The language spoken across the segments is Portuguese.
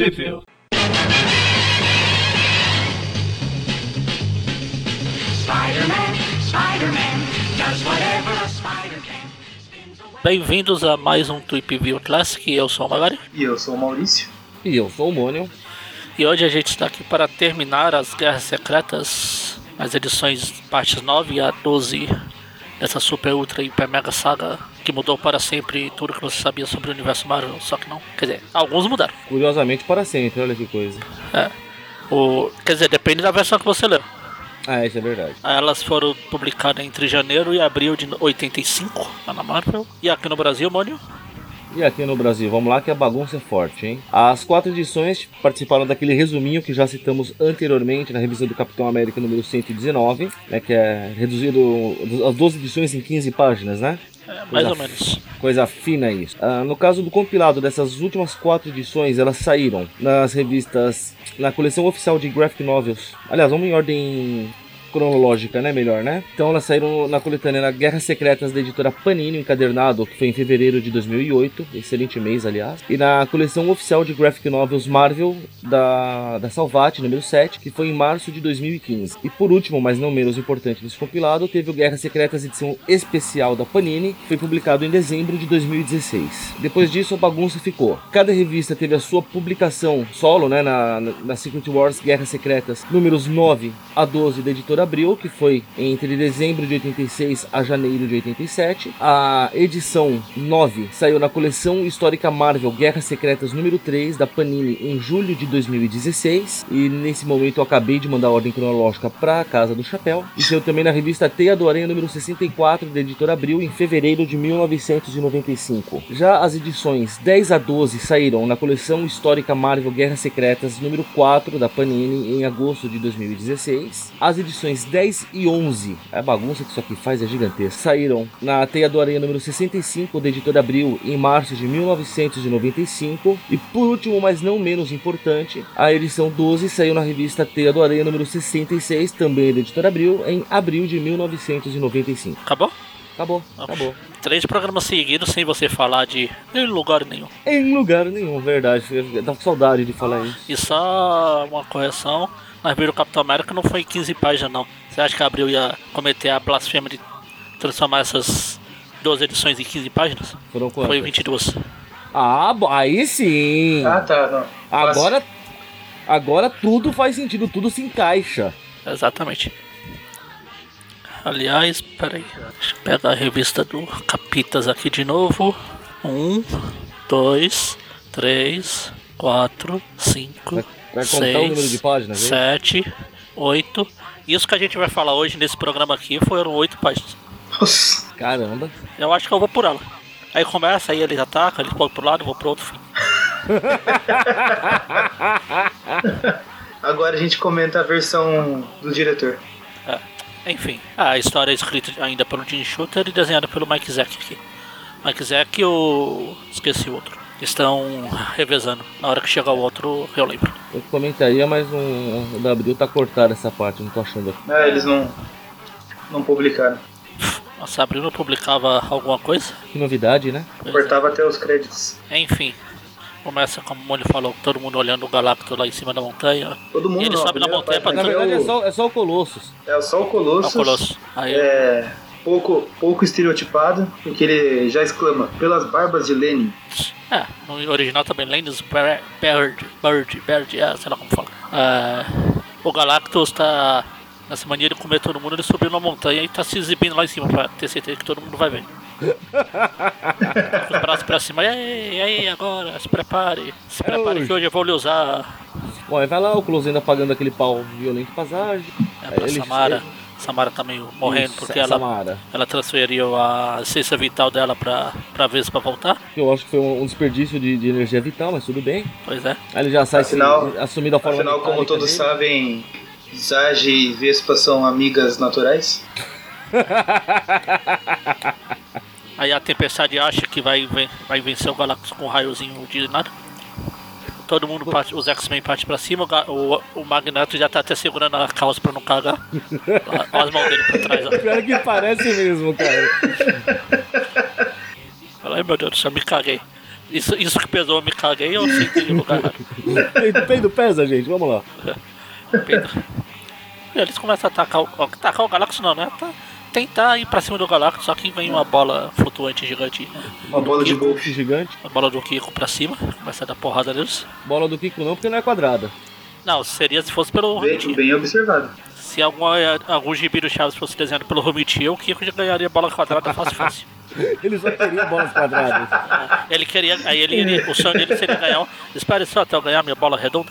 Sheffield. Bem-vindos a mais um Tweep View Classic. Eu sou o Magari E eu sou o Maurício. E eu sou o Mônio. e hoje a gente está aqui para terminar as Guerras Secretas, as edições partes 9 a 12 dessa Super Ultra Hiper Mega Saga que mudou para sempre tudo que você sabia sobre o universo Marvel, só que não. Quer dizer, alguns mudaram. Curiosamente para sempre, olha que coisa. É. O, quer dizer, depende da versão que você leu. Ah, isso é verdade. Elas foram publicadas entre janeiro e abril de 85 lá na Marvel. E aqui no Brasil, Mônio? E aqui no Brasil, vamos lá que a bagunça é forte, hein? As quatro edições participaram daquele resuminho que já citamos anteriormente na revista do Capitão América número 119, né? Que é reduzido as 12 edições em 15 páginas, né? É, mais Coisa ou menos. Coisa fina isso. Ah, no caso do compilado dessas últimas quatro edições, elas saíram nas revistas, na coleção oficial de graphic novels. Aliás, vamos em ordem cronológica, né? Melhor, né? Então elas saíram na coletânea na Guerras Secretas da editora Panini, encadernado, que foi em fevereiro de 2008, excelente mês, aliás. E na coleção oficial de graphic novels Marvel da, da Salvat, número 7, que foi em março de 2015. E por último, mas não menos importante desse compilado, teve o Guerras Secretas edição especial da Panini, que foi publicado em dezembro de 2016. Depois disso, a bagunça ficou. Cada revista teve a sua publicação solo, né, na, na Secret Wars Guerras Secretas, números 9 a 12 da editora Abril, que foi entre dezembro de 86 a janeiro de 87. A edição 9 saiu na coleção histórica Marvel Guerras Secretas número 3 da Panini em julho de 2016. E nesse momento eu acabei de mandar a ordem cronológica para a Casa do Chapéu. E saiu também na revista Teia do Aranha número 64 da editora Abril em fevereiro de 1995. Já as edições 10 a 12 saíram na coleção histórica Marvel Guerras Secretas número 4 da Panini em agosto de 2016. As edições 10 e 11, a bagunça que isso aqui faz é gigantesca, saíram na Teia do Aranha número 65 da editora Abril em março de 1995. E por último, mas não menos importante, a edição 12 saiu na revista Teia do Aranha número 66, também da editora Abril, em abril de 1995. Acabou? Acabou, acabou. Três programas seguidos sem você falar de em lugar nenhum. Em lugar nenhum, verdade. Com saudade de falar isso. E só uma correção, na revista do Capitão América não foi 15 páginas não. Você acha que a Abril ia cometer a blasfêmia de transformar essas duas edições em 15 páginas? Foram quantas? Foi 22. Ah, aí sim. Ah, tá, não. Agora, agora tudo faz sentido, tudo se encaixa. Exatamente. Aliás, peraí. Deixa eu pegar a revista do Capitas aqui de novo. Um, dois, três, quatro, cinco, Vai, contar o número de seis, páginas, hein? sete, oito. Isso que a gente vai falar hoje nesse programa aqui foram oito páginas. Nossa. Caramba. Eu acho que eu vou por ela. Aí começa, aí eles atacam, eles podem pro lado, eu vou pro outro fim. Agora a gente comenta a versão do diretor. Enfim, a história é escrita ainda pelo Jim Shooter e desenhada pelo Mike Zack aqui. Mike Zack e o. esqueci o outro. Estão revezando. Na hora que chegar o outro, eu lembro. Eu comentaria, mas um, o W tá cortado essa parte, não tô achando aqui. Ah, eles não. Não publicaram. Nossa, a Abril não publicava alguma coisa? Que novidade, né? Pois é. Cortava até os créditos. Enfim. Começa, como o Mônio falou, todo mundo olhando o Galacto lá em cima da montanha. Todo mundo E ele não, sobe na montanha pra página Na verdade é só, é só o Colossus. É só o É o Colossus. Colosso. Aí É. Pouco, pouco estereotipado, porque ele já exclama pelas barbas de Lenin. É, no original também, Lennis Bird, Bird, Bird, é, sei lá como fala. É, o Galactus tá nessa mania de comer todo mundo, ele subiu na montanha e tá se exibindo lá em cima pra ter certeza que todo mundo vai ver. Com os braços pra cima, e aí, e aí, agora, se prepare, se prepare hoje. que hoje eu vou lhe usar. Bom, aí vai lá, o Colossus ainda pagando aquele pau violento passagem. É, pra Ele- Samara. Samara tá meio morrendo Isso, porque ela, Samara. ela transferiu a essência vital dela pra, pra vez pra voltar. Eu acho que foi um, um desperdício de, de energia vital, mas tudo bem. Pois é. Aí ele já sai Afinal- se- assumindo a forma Afinal, como todos dele. sabem, Zage e Vespa são amigas naturais. Aí a Tempestade acha que vai, vai vencer o Galactus com um raiozinho de nada. Todo mundo parte, os X-Men partem pra cima, o, o, Magneto já tá até segurando a calça pra não cagar. Olha as mãos dele pra trás, ó. Pior que parece mesmo, cara. Fala, ai meu Deus do céu, me caguei. Isso, isso que pesou, eu me caguei ou sentei no lugar errado? Peido, peido pesa, gente, vamos lá. Pedro. E eles começam a atacar o, atacar o Galactus, não, né? Tá- tentar ir pra cima do Galactus, só que vem uma bola flutuante gigante, né? Uma bola de Kiko, golfe. Gigante. A bola do Kiko pra cima, começa a dar porrada neles. Bola do Kiko não, porque não é quadrada. Não, seria se fosse pelo Bem, Romitinho. bem observado. Se alguma, algum gibi do Chaves fosse desenhado pelo Romitinho, o Kiko já ganharia bola quadrada fácil, fácil. Ele só queria bolas quadradas. Ele queria, aí ele, ele- o sonho dele seria ganhar um. Espere só até eu ganhar minha bola redonda.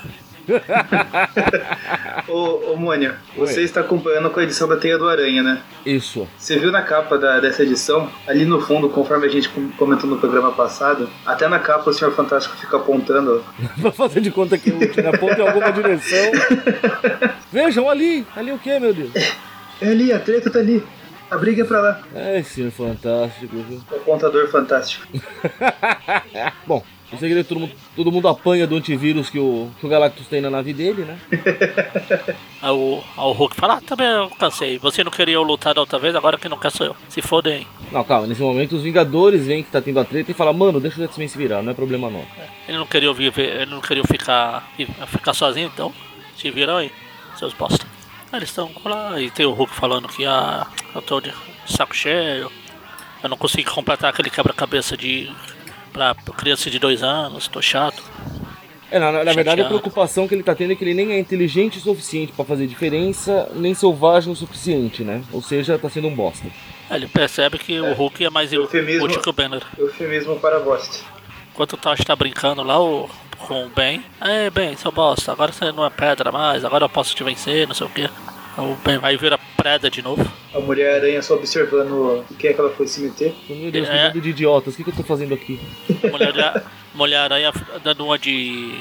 Ô, ô Mônia, você está acompanhando com a edição da Teia do Aranha, né? Isso. Você viu na capa da- dessa edição, ali no fundo, conforme a gente com- comentou no programa passado, até na capa o Senhor Fantástico fica apontando. Pra fazer de conta que o tira ponta em alguma direção. Vejam ali. Ali o que, meu Deus? É ali, a treta tá ali. A briga é pra lá. É, senhor fantástico, viu? O apontador fantástico. Bom, o segredo é que todo mundo, todo mundo apanha do antivírus que o, que o Galactus tem na nave dele, né? Aí o, aí o Hulk fala, ah, também eu cansei. Você não queria eu lutar da outra vez, agora quem não quer sou eu. Se fodem. Não, calma, nesse momento os Vingadores veem que tá tendo a treta e falam, mano, deixa o X-Men se virar, não é problema não. Ele não queria viver, ele não queria ficar, ficar sozinho, então se viram aí, seus bosta. Aí eles estão lá e tem o Hulk falando que ah, eu tô de saco cheio, eu não consigo completar aquele quebra-cabeça de pra criança de dois anos, tô chato. É, na, na- verdade a preocupação que ele tá tendo é que ele nem é inteligente o suficiente pra fazer diferença, nem selvagem o suficiente, né? Ou seja, tá sendo um bosta. Aí ele percebe que o Hulk é mais Eufemismo. útil que o Banner. Eufemismo para bosta. Enquanto o Tosh tá brincando lá o, com o Ben, é Ben, seu bosta, agora você não é pedra mais, agora eu posso te vencer, não sei o que. O Ben vai virar preda de novo. A Mulher-Aranha só observando o que é que ela foi se meter. Meu Deus, que É. bando de idiotas, o que, que eu tô fazendo aqui? Mulher, Mulher Aranha dando uma de.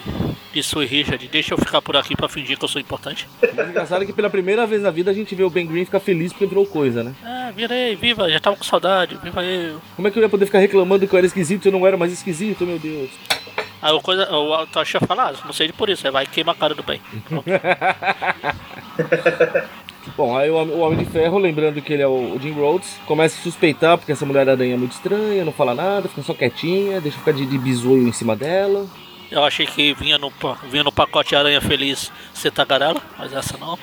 de Sue Richard, deixa eu ficar por aqui pra fingir que eu sou importante. O engraçado é que pela primeira vez na vida a gente vê o Ben Green ficar feliz porque virou coisa, né? Ah, virei, viva, já tava com saudade, viva eu. Como é que eu ia poder ficar reclamando que eu era esquisito se eu não era mais esquisito, meu Deus? Aí o, coisa, o Tosh ia falar, ah, não sei de por isso, aí vai queimar a cara do. Pronto. Bom, aí o, Hom- o Homem de Ferro, lembrando que ele é o, Jim Rhodes, começa a suspeitar porque essa mulher-aranha é muito estranha, não fala nada, fica só quietinha, deixa ficar de, de bisoio em cima dela. Eu achei que vinha no, vinha no pacote Aranha Feliz ser tagarela, mas essa não.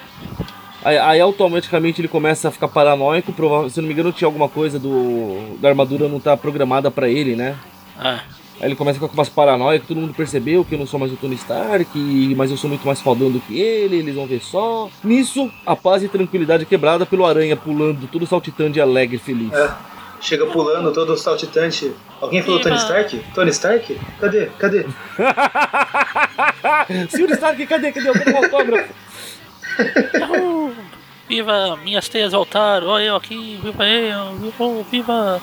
Aí, aí automaticamente ele começa a ficar paranoico, se não me engano tinha alguma coisa do da armadura não tá programada pra ele, né? É. Aí ele começa com umas paranoia que todo mundo percebeu que eu não sou mais o Tony Stark, e- mas eu sou muito mais fodão do que ele, eles vão ver só. Nisso, a paz e tranquilidade é quebrada pelo aranha pulando, todo saltitante, alegre e feliz. É. Chega pulando, todo saltitante. Alguém falou! Tony Stark? Tony Stark? Cadê? Cadê? Senhor Stark, cadê? Cadê? Eu quero um autógrafo. Viva, minhas teias voltaram, olha eu aqui, viva eu, viva, viva.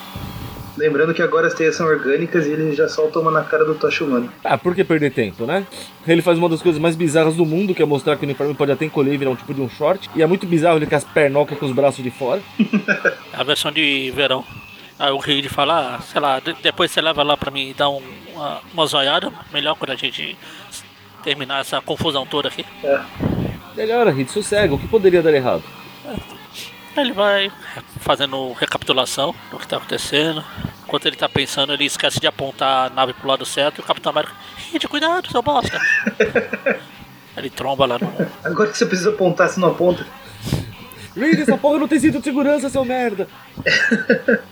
Lembrando que agora as teias são orgânicas e ele já solta uma na cara do Tocha Humano. Ah, por que perder tempo, né? Ele faz uma das coisas mais bizarras do mundo, que é mostrar que o uniforme pode até encolher e virar um tipo de um short. E é muito bizarro ele com as pernocas com os braços de fora. A versão de verão. Aí o Reed fala, ah, sei lá, de- depois você leva lá pra mim dar um, uma, uma zoiada, melhor quando a gente terminar essa confusão toda aqui. É. Melhor, Reed, sossega. O que poderia dar errado? Ele vai fazendo recapitulação do que tá acontecendo. Enquanto ele tá pensando, ele esquece de apontar a nave pro lado certo e o Capitão América, Reed, cuidado, seu bosta. ele tromba lá no. Agora que você precisa apontar, se não aponta. Reed, essa porra não tem cinto de segurança, seu merda.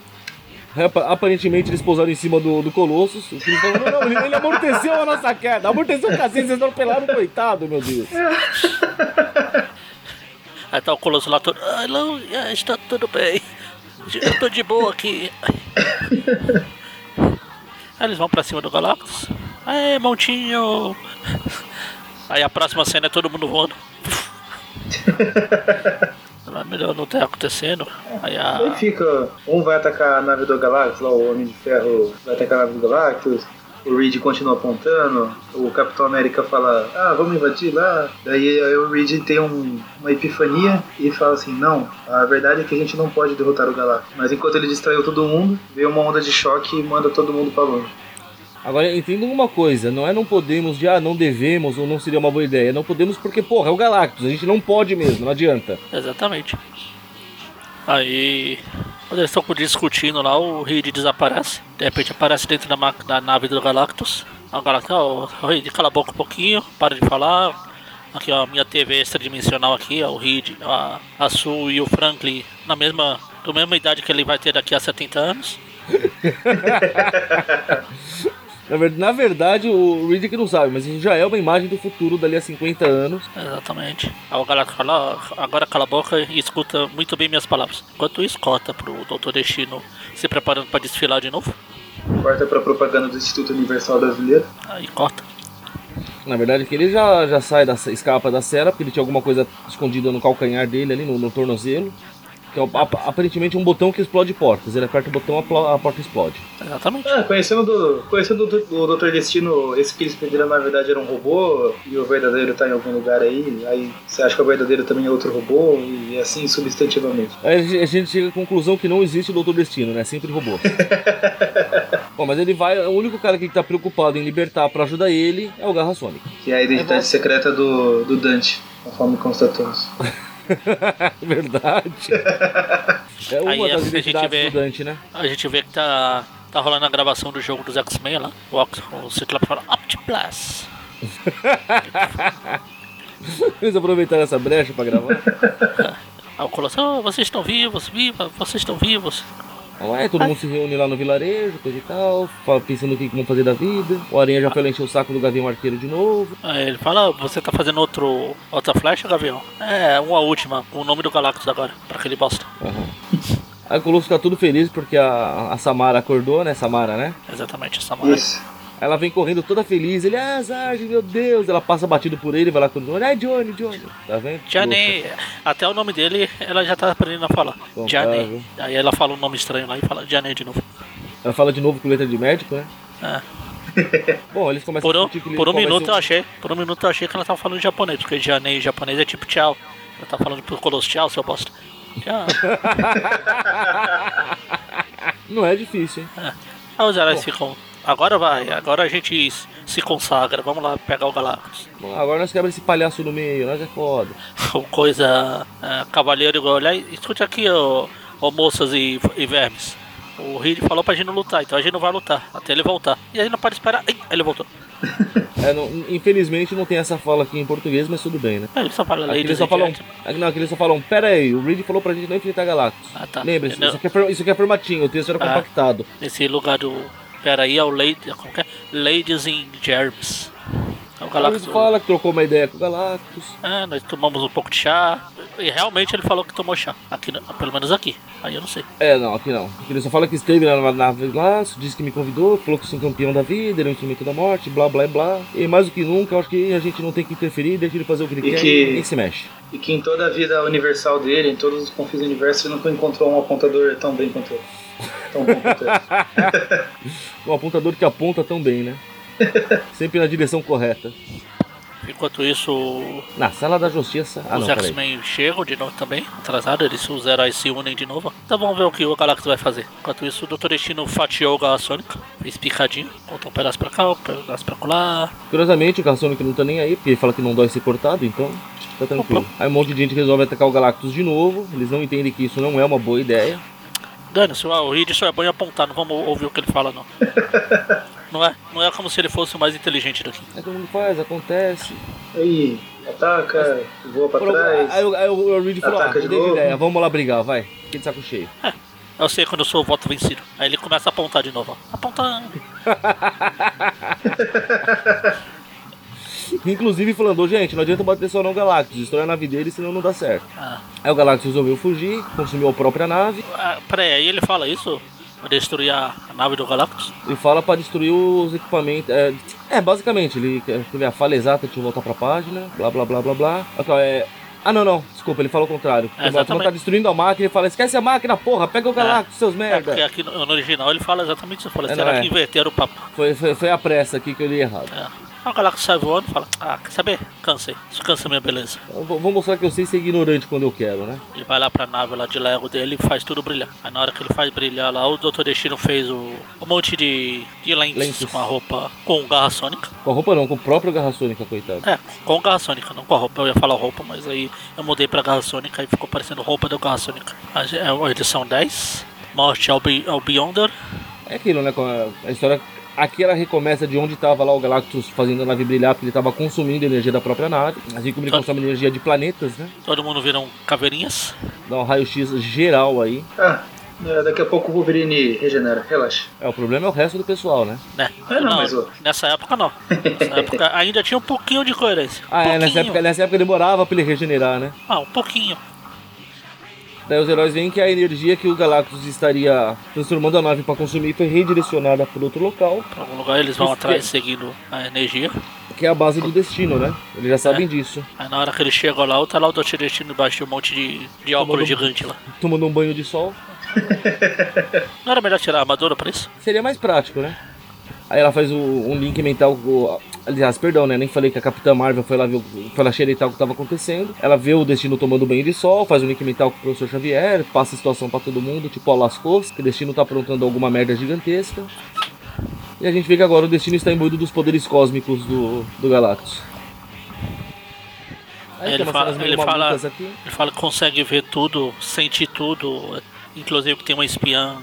Aparentemente eles pousaram em cima do, do Colossus. Eles falaram, não, não, ele, ele amorteceu a nossa queda. Amorteceu o cacete, vocês não pelaram, coitado, meu Deus. Aí tá o Colosso lá todo. Ah, não, está tudo bem. Eu tô de boa aqui. Aí eles vão pra cima do Galactus. Aê, montinho! Aí a próxima cena é todo mundo voando. Lá, Melhor não tá acontecendo. Aí a. fica, um vai atacar a nave do Galactus, lá o Homem de Ferro vai atacar a nave do Galactus, o Reed continua apontando, o Capitão América fala, ah, vamos invadir lá. Daí aí o Reed tem um- uma epifania e fala assim, não, a verdade é que a gente não pode derrotar o Galactus. Mas enquanto ele distraiu todo mundo, veio uma onda de choque e manda todo mundo pra longe. Agora, entendam uma coisa, não é não podemos de, ah, não devemos ou não seria uma boa ideia. Não podemos porque, porra, é o Galactus, a gente não pode mesmo, não adianta. Exatamente. Aí. Quando eles estão discutindo lá, o Reed desaparece. De repente aparece dentro da, da nave do Galactus. A Galactus, ó, o Reed, cala a boca um pouquinho, para de falar. Aqui, ó, minha TV extradimensional aqui, ó, o Reed, a, a Sue e o Franklin, na mesma, da mesma idade que ele vai ter daqui a 70 anos. Na, ver- na verdade, o Reed que não sabe, mas já é uma imagem do futuro dali a 50 anos. Exatamente. Aí o Galactus fala, ó, agora cala a boca e escuta muito bem minhas palavras. Enquanto isso, corta pro Dr. Destino se preparando para desfilar de novo. Corta pra propaganda do Instituto Universal Brasileiro. Aí corta. Na verdade, que ele já, já sai da escapa da cela, porque ele tinha alguma coisa escondida no calcanhar dele ali, no, no tornozelo. Que é aparentemente um botão que explode portas. Ele aperta o botão, a, porta explode. Exatamente. Ah, conhecendo, do, conhecendo o, o Dr. Destino, esse que eles prenderam na verdade era um robô e o verdadeiro tá em algum lugar aí. Aí você acha que o verdadeiro também é outro robô e assim substantivamente. Aí a gente- a gente chega à conclusão que não existe o Doutor Destino, né? Sempre robô. Bom, mas ele vai. O único cara que tá preocupado em libertar pra ajudar ele é o Garra Sônica. Que é a identidade secreta do, do Dante, conforme constatamos. Verdade. É uma Aí das gente identidades vê- do Dante, né? A gente vê que tá, tá rolando a gravação do jogo dos X-Men lá. O, o Ciclope fala Optiplus. Eles aproveitaram essa brecha pra gravar. Aí o Colosso, oh, vocês estão vivos, viva, vocês estão vivos. Ué, todo mundo se reúne lá no vilarejo, coisa e tal, pensando o que vão fazer da vida. O Aranha já foi lá encher o saco do Gavião Arqueiro de novo. Aí ele fala, "Ah, você tá fazendo outro, outra flecha, Gavião? É, uma última, com o nome do Galactus agora, pra aquele bosta. Aham. Aí o Colosso fica tudo feliz porque a, a Samara acordou, né? Samara, né? Exatamente, essa marca. Isso. Ela vem correndo toda feliz. Ele, ah, Zarg, meu Deus. Ela passa batido por ele, vai lá com o Johnny. Ah, Johnny, Johnny. Tá vendo? Johnny, até o nome dele ela já tá aprendendo a falar. Bom, Johnny. Aí ela fala um nome estranho lá e fala Johnny de novo. Ela fala de novo com letra de médico, né? É. Bom, eles começam Por um, discutir que ele- por um minuto eu achei, por um minuto eu achei que ela tava falando japonês, porque Johnny em japonês é tipo tchau. Ela tá falando pro Colosso tchau, seu bosta. Tchau. Não é difícil, hein? É. Aí os heróis ficam. Agora vai, agora a gente se consagra, vamos lá pegar o Galactus. Agora nós quebramos esse palhaço no meio, nós é foda. Coisa. É, cavaleiro olha, escute aqui, ô, ô moças e, e vermes. O Reed falou pra gente não lutar, então a gente não vai lutar, até ele voltar. E aí não pode esperar. Ai, aí ele voltou. É, não- infelizmente não tem essa fala aqui em português, mas tudo bem, né? Aí ele só fala Aqui eles só falam. não, aqui eles só falam, pera aí, o Reed falou pra gente não enfrentar Galactus. Ah, tá. Lembre-se, Não. isso aqui, é, isso aqui é formatinho, o texto era Ah. compactado. Nesse lugar do. Pera aí, é o Lady, como que é? Ladies in Germs. É o Galactus. Ele fala que trocou uma ideia com o Galactus. É, nós tomamos um pouco de chá. E realmente ele falou que tomou chá. Aqui, pelo menos aqui. Aí eu não sei. É, não, aqui não. Ele só fala que esteve lá na nave lá, disse que me convidou, falou que sou um campeão da vida, ele é um instrumento da morte, blá blá blá. E mais do que nunca, eu acho que a gente não tem que interferir, deixa ele fazer o que ele E quer que- e ninguém se mexe. E que em toda a vida universal dele, em todos os confins do universo, ele nunca encontrou um apontador tão bem quanto ele. Tão bom. Um apontador que aponta tão bem, né? Sempre na direção correta. Enquanto isso, Na sala da justiça. Ah, os. X-Men chegam de novo também, atrasado, eles, os heróis se unem de novo. Então vamos ver o que o Galactus vai fazer. Enquanto isso, o Dr. Destino fatiou o Garra Sônica, fez picadinho, contou um pedaço pra cá, um pedaço pra lá. Curiosamente, o Caçônico não tá nem aí, porque ele fala que não dói ser cortado, então tá tranquilo. Aí um monte de gente resolve atacar o Galactus de novo. Eles não entendem que isso não é uma boa ideia. Dane-se, o Reed só é bom em apontar, não vamos ouvir o que ele fala, não. Não é, não é como se ele fosse o mais inteligente daqui. Aí todo mundo faz, acontece. Aí, ataca, voa pra trás. Aí, o- aí o Reed falou: ah, Ataca de novo. ideia, vamos lá brigar, vai. Fiquei de saco cheio. Eu sei quando eu sou o voto vencido. Aí ele começa a apontar de novo, ó. Apontando. Inclusive falando, "Ô, gente, não adianta bater só no Galactus, destrói a nave dele, senão não dá certo. Ah, Aí o Galactus resolveu fugir, consumiu a própria nave ah, peraí, aí ele fala isso? Vai destruir a, nave do Galactus? e fala pra destruir os equipamentos. É, é, basicamente, ele ver a falha exata, deixa eu voltar pra página, blá blá blá blá blá. Ó, é. Ah, não, não, desculpa, ele falou o contrário. É, turma exatamente. tá destruindo a máquina, ele fala: esquece a máquina, porra, pega o Galactus, seus É, merda. porque aqui no, no original ele fala exatamente isso. Ele Fala, É, será é. que inverteram o papo? Foi, foi, foi a pressa aqui que eu li errado. É. Aí o Galactus sai voando e fala, ah, quer saber? Cansei. Isso cansa minha beleza. Eu vou, vou mostrar que eu sei ser ignorante quando eu quero, né? Ele vai lá pra nave lá de Lego dele e faz tudo brilhar. Aí na hora que ele faz brilhar lá, o Dr. Destino fez o, um monte de, de lentes, Lentes. com a roupa com garra sônica. Com a roupa não, com o próprio Garra Sônica, coitado. É, com garra sônica, não com a roupa. Eu ia falar roupa, mas aí eu mudei pra garra sônica e ficou parecendo roupa da garra sônica. A ge- É a edição 10. morte ao, Be ao Beyonder. É aquilo, né? com A, a história. Aqui ela recomeça de onde estava lá o Galactus fazendo a nave brilhar, porque ele estava consumindo energia da própria nave. Assim como ele consome energia de planetas, né? Todo mundo viram caveirinhas. Dá um raio-x geral aí. Ah, é, daqui a pouco o Wolverine regenera, relaxa. É, o problema é o resto do pessoal, né? Né? É, não, mas, ô. Nessa época não. Nessa época ainda tinha um pouquinho de coerência. Ah, é, nessa época, nessa época demorava pra ele regenerar, né? Ah, um pouquinho. Daí os heróis veem que a energia que o Galactus estaria transformando a nave para consumir foi redirecionada para outro local, Pra algum lugar eles vão atrás seguindo a energia. que é a base do destino, né? Eles já sabem É. disso. Aí na hora que eles chegam lá, tá lá o Dr. Destino embaixo de um monte de, de óculos gigante lá. Tomando um banho de sol. Não era melhor tirar a armadura pra isso? Seria mais prático, né? Aí ela faz o- um link mental com. Aliás, perdão, né? Nem falei que a Capitã Marvel foi lá, ver, foi lá xeretar o que estava acontecendo. Ela vê o destino tomando banho de sol, faz um link mental com o professor Xavier, passa a situação pra todo mundo, tipo, ó, lascou que o destino tá aprontando alguma merda gigantesca. E a gente vê que agora o destino está imbuído dos poderes cósmicos do, do Galactus. Aí Ele fala- ele fala-. Ele fala que consegue ver tudo, sentir tudo, inclusive que tem uma espiã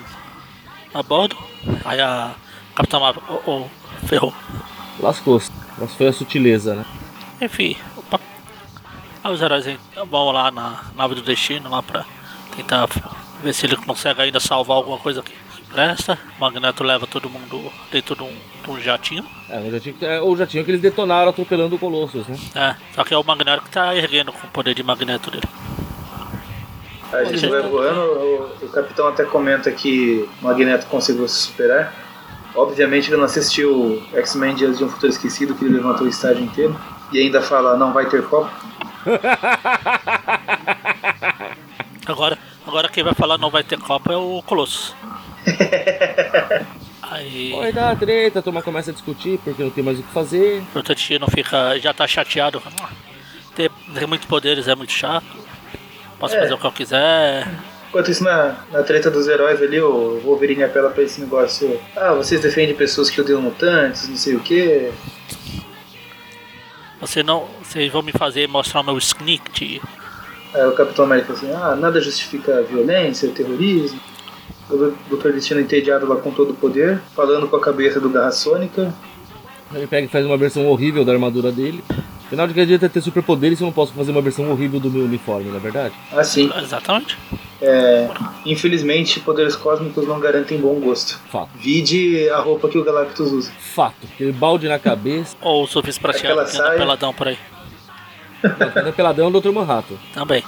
a bordo. Aí a Capitã Marvel, oh, oh, ferrou. Lascou-se. Mas foi a sutileza, né? Enfim, opa. Aí os heróis vão lá na nave do destino lá pra tentar ver se ele consegue ainda salvar alguma coisa que presta. O Magneto leva todo mundo dentro de um, de um jatinho. É, o jatinho, é, o jatinho que eles detonaram atropelando o Colossus, né? É, só que é o Magneto que tá erguendo com o poder de magneto dele. Aí a gente vai voando, o, o capitão até comenta que o Magneto conseguiu se superar. Obviamente ele não assistiu X-Men Dias de um Futuro Esquecido, que ele levantou o estádio inteiro. E ainda fala, não vai ter copo. Agora, agora quem vai falar não vai ter Copa é o Colossus. Aí Vai dar treta, a turma começa a discutir porque não tem mais o que fazer. o Destino fica, já tá chateado. "Ah, Ter, ter muitos poderes é muito chato. Posso É. fazer o que eu quiser. Enquanto isso, na, na treta dos heróis ali, o Wolverine apela pra esse negócio. Ah, vocês defendem pessoas que odeiam mutantes, não sei o que. Você não. Vocês vão me fazer mostrar o meu sneak. Aí o Capitão América assim, ah, nada justifica a violência, o terrorismo. O Dr. Destino entediado lá com todo o poder, falando com a cabeça do Garra Sônica. Ele pega e faz uma versão horrível da armadura dele. Afinal de que adianta ter superpoderes se eu não posso fazer uma versão horrível do meu uniforme, não é verdade? Assim, Exatamente. é, infelizmente, poderes cósmicos não garantem bom gosto. Fato. Vide a roupa que o Galactus usa. Fato. Aquele balde na cabeça. Ou o surfista prateado que anda peladão por aí. Não, peladão é o Dr. Manhattan. Também.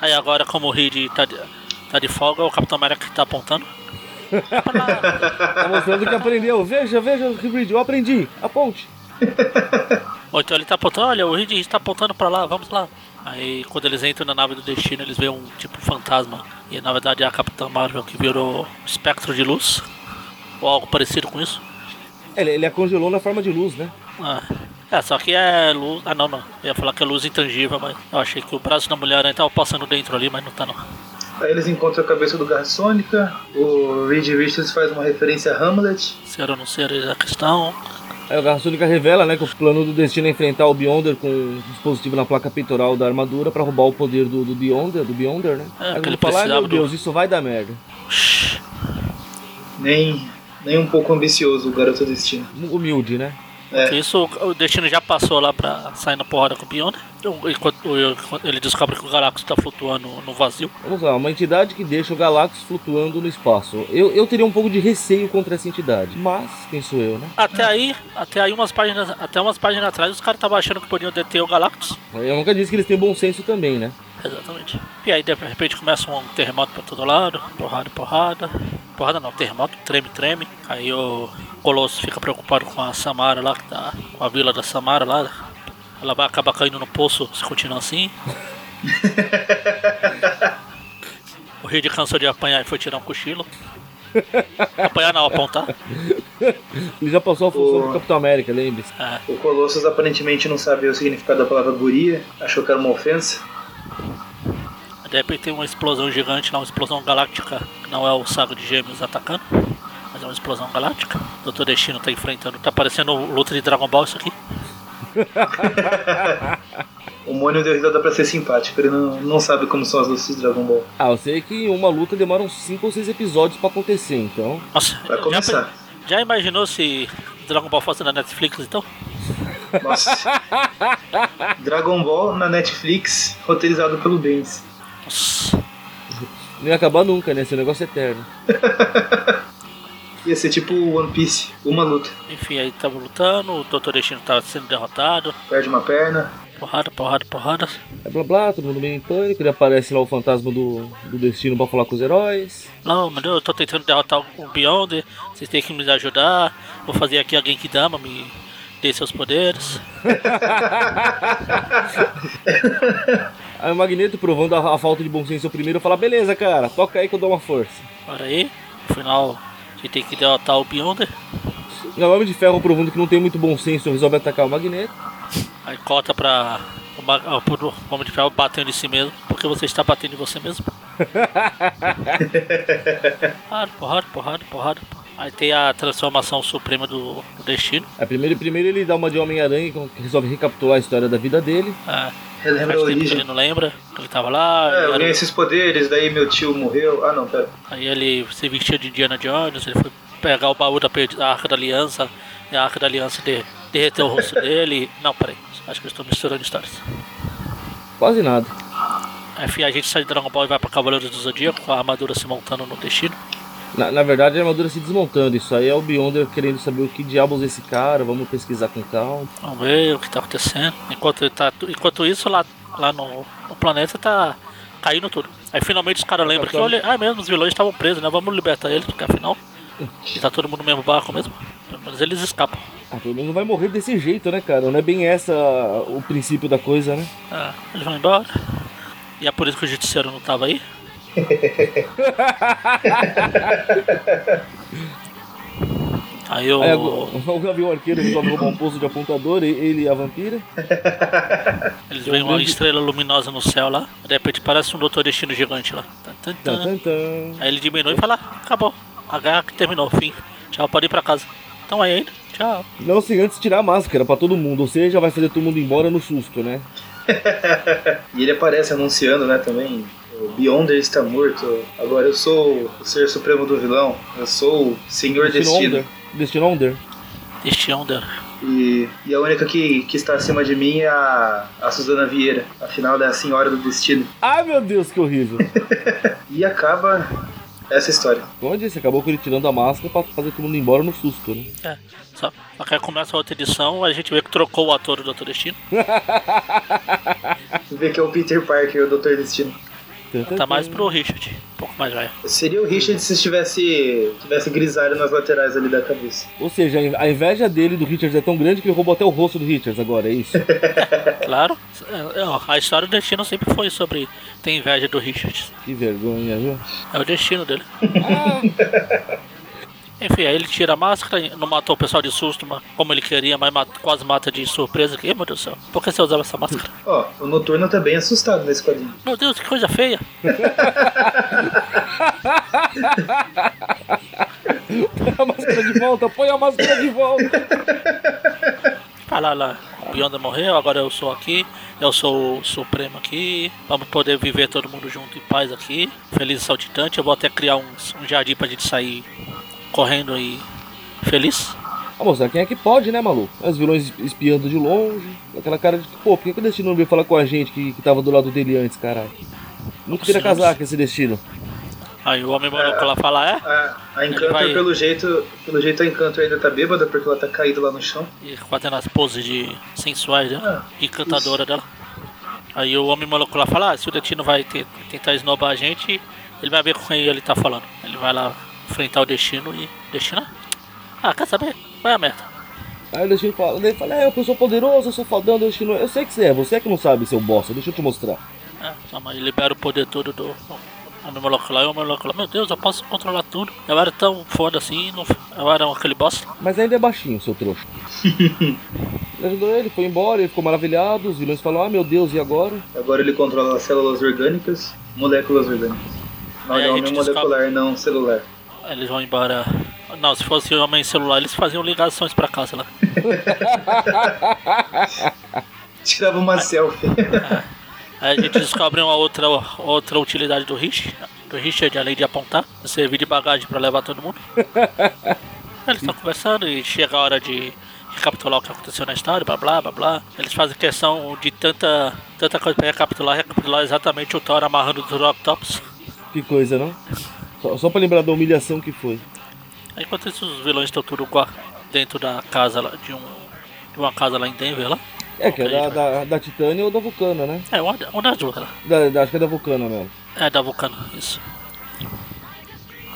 Aí agora como o Reed tá de, tá de folga, o Capitão América que tá apontando. Tá mostrando que aprendeu. Veja, veja, Hybrid, eu aprendi. A ponte. Ou então ele tá apontando, olha, o Reed está apontando pra lá, vamos lá. Aí quando eles entram na nave do destino, eles veem um tipo fantasma. E na verdade é a Capitã Marvel que virou espectro de luz. Ou algo parecido com isso. Ele, ele a congelou na forma de luz, né? Ah, é, só que é luz. Ah não, não. Eu ia falar que é luz intangível, mas eu achei que o braço da mulher ainda tava passando dentro ali, mas não tá não. Aí eles encontram a cabeça do Garra Sônica. O Reed Richards faz uma referência a Hamlet. Ser ou não ser é a questão. Aí o Garra Sônica revela, né, que o plano do destino é enfrentar o Beyonder com um dispositivo na placa peitoral da armadura pra roubar o poder do, do Beyonder, do Beyonder, né? É, Aí ele vou falar, "Ai, meu do- Deus, isso vai dar merda. Nem, nem um pouco ambicioso o Garoto Destino. Humilde, né? É. Isso o Destino já passou lá pra sair na porrada com o Beyonder. Enquanto enquanto ele descobre que o Galactus tá flutuando no vazio. Vamos lá, uma entidade que deixa o Galactus flutuando no espaço. Eu, eu teria um pouco de receio contra essa entidade, mas quem sou eu, né? Até aí, até aí umas páginas, até umas páginas atrás, os caras estavam achando que podiam deter o Galactus. Eu nunca disse que eles têm bom senso também, né? Exatamente. E aí de repente começa um terremoto pra todo lado, porrada, porrada. Porrada não, terremoto, treme, treme. Aí o Colosso fica preocupado com a Samara lá, que tá com a vila da Samara lá. Ela vai acabar caindo no poço se continuar assim. o Reed cansou de apanhar e foi tirar um cochilo. Apanhar não, apontar. Ele já passou a função O- do Capitão América, lembre-se. É, O Colossus aparentemente não sabia o significado da palavra guria, achou que era uma ofensa. de repente tem uma explosão gigante lá, uma explosão galáctica, que não é o Saga de Gêmeos atacando, mas é uma explosão galáctica. O Dr. Destino tá enfrentando, tá parecendo luta de Dragon Ball isso aqui. O Mônio deu risada pra ser simpático, ele não, não sabe como são as lutas de Dragon Ball. Ah, eu sei que uma luta demora uns 5 ou 6 episódios pra acontecer, então. Nossa, Vai já, começar. pe- já imaginou se Dragon Ball fosse na Netflix então? Nossa. Dragon Ball na Netflix, roteirizado pelo Benz. Nossa. Não ia acabar nunca, né? Esse negócio é eterno. Ia ser tipo One Piece, uma luta. Enfim, aí tava lutando, o Dr. Destino tava sendo derrotado. Perde uma perna. Porrada, porrada, porrada. É blá blá, todo mundo meio em pânico. Ele aparece lá o fantasma do, do destino pra falar com os heróis. Não, meu Deus, eu tô tentando derrotar o Beyond, vocês têm que me ajudar. Vou fazer aqui a Genkidama, me dê seus poderes. Aí o Magneto, provando a, a falta de bom senso primeiro, fala: beleza, cara, toca aí que eu dou uma força. Olha aí, no final gente tem que derrotar o Beyonder. E o Homem de Ferro, provando que não tem muito bom senso, resolve atacar o Magneto. Aí corta pra o ah, Homem de Ferro batendo em si mesmo, porque você está batendo em você mesmo. porrada, porrada, porrada, porrada. Aí tem a transformação suprema do, do destino. Aí primeiro, primeiro ele dá uma de Homem-Aranha, que resolve recapitular a história da vida dele. É, Relembra a que ele origem. não lembra, ele tava lá. É, eu era- ganhei esses poderes, daí meu tio morreu. Ah não, pera. Aí ele se vestia de Indiana Jones, ele foi pegar o baú da da Arca da Aliança, e a Arca da Aliança de, derreteu o rosto dele. Não, peraí, acho que eu estou misturando histórias. Quase nada. Enfim, a gente sai de Dragon Ball e vai pra Cavaleiros do Zodíaco, com a armadura se montando no destino. Na, na verdade, a armadura se desmontando. Isso aí é o Beyonder querendo saber o que diabos é esse cara. Vamos pesquisar com calma. Vamos ver o que tá acontecendo. Enquanto, tá, enquanto isso, lá, lá no, no planeta tá caindo tudo. Aí finalmente os caras lembram que, olha, ah, mesmo, os vilões estavam presos, né? Vamos libertar eles, porque afinal, e tá todo mundo no mesmo barco mesmo. Menos eles escapam. Ah, pelo menos não vai morrer desse jeito, né, cara? Não é bem essa o princípio da coisa, né? Ah, eles vão embora. E é por isso que o Justiceiro não tava aí. Aí o. Aí o Gavião Arqueiro resolve roubar um poço de apontador, e- ele e a vampira. Eles veem uma estrela luminosa no céu lá. De repente parece um Doutor Destino gigante lá. Aí ele diminui e fala: "Ah, acabou. A guerra que terminou, fim. Tchau, pode ir pra casa. Então aí ainda. Tchau. Não sem antes tirar a máscara pra todo mundo, ou seja, vai fazer todo mundo embora no susto, né? E ele aparece anunciando, né, também. O Beyonder está morto. Agora eu sou o ser supremo do vilão. Eu sou o Senhor Destino. Onder. Destino Onder. Destino dela. E, e a única que, que está acima de mim é a, a Suzana Vieira. Afinal, ela é a Senhora do Destino. Ai meu Deus, que horrível. E acaba essa história. Como eu disse, acabou com ele tirando a máscara pra fazer todo mundo embora no susto, né? É. Só, só que aí começa a outra edição, a gente vê que trocou o ator do Doutor Destino. Você vê que é o Peter Parker, o Doutor Destino. Tá mais pro Richard. Um pouco mais velho. Seria o Richard se tivesse, tivesse grisalho nas laterais ali da cabeça. Ou seja, a inveja dele do Richards é tão grande que ele roubou até o rosto do Richards agora, é isso? Claro. É, ó, a história do Destino sempre foi sobre ter inveja do Richard. que vergonha, viu? É o destino dele. Enfim, aí ele tira a máscara, não matou o pessoal de susto, mas como ele queria, mas mata- quase mata de surpresa. Ih, meu Deus do céu, por que você usava essa máscara? Ó, o Noturno tá bem assustado nesse quadrinho. Meu Deus, que coisa feia! Põe a máscara de volta, põe a máscara de volta. Fala lá, o Beyonder morreu, agora eu sou aqui, eu sou o Supremo aqui, vamos poder viver todo mundo junto em paz aqui, feliz e saltitante. Eu vou até criar uns- um jardim pra gente sair correndo e feliz. Ah, mostrar quem é que pode, né, maluco? Os vilões espiando de longe, aquela cara de que, pô, por que, que o Destino não veio falar com a gente que, que tava do lado dele antes, caralho? Nunca tira Nossa, casaca esse Destino. Aí o homem maluco lá fala, é? A, a Encantor, vai- pelo jeito, pelo jeito a Encantor ainda tá bêbada porque ela tá caída lá no chão. E fazendo as poses de sensuais dela, Ah, de encantadora dela. Aí o homem maluco lá fala, ah, se o Destino vai te- tentar esnobar a gente, ele vai ver com quem ele tá falando. Ele vai lá enfrentar o Destino e... Destino? Ah, quer saber? Vai a merda. Aí o Destino fala, ele fala, é, eu sou poderoso, eu sou fodão, Destino. Eu sei que você é, você é que não sabe, seu bosta, deixa eu te mostrar. É, toma, ele libera o poder todo do homem maluco lá e o homem maluco lá. Meu Deus, eu posso controlar tudo. Eu era tão foda assim, não, eu era aquele bosta. Mas ainda é baixinho, seu trouxa. ele ajudou ele, foi embora, ele ficou maravilhado, os vilões falaram, ah meu Deus, e agora? Agora ele controla as células orgânicas, moléculas orgânicas. Não, É, é a homem gente molecular, não celular. Aí Eles vão embora. Não, se fosse homem celular, eles faziam ligações pra casa lá. Tirava uma selfie. Aí a gente descobre uma outra, outra utilidade do Rich, do Richard, além de apontar, servir de bagagem pra levar todo mundo. Eles estão conversando e chega a hora de recapitular o que aconteceu na história, blá blá blá blá. Eles fazem questão de tanta, tanta coisa pra recapitular, recapitular exatamente o Thor amarrando os Octopus. Que coisa, não? Só, só pra lembrar da humilhação que foi. Aí enquanto isso, os vilões estão tudo dentro da casa lá, de um. De uma casa lá em Denver lá. É, que é da, da, da Titânia ou da Vulcana, né? É, uma, uma das duas. Da, da- acho que é da Vulcana mesmo. É, da Vulcano, isso.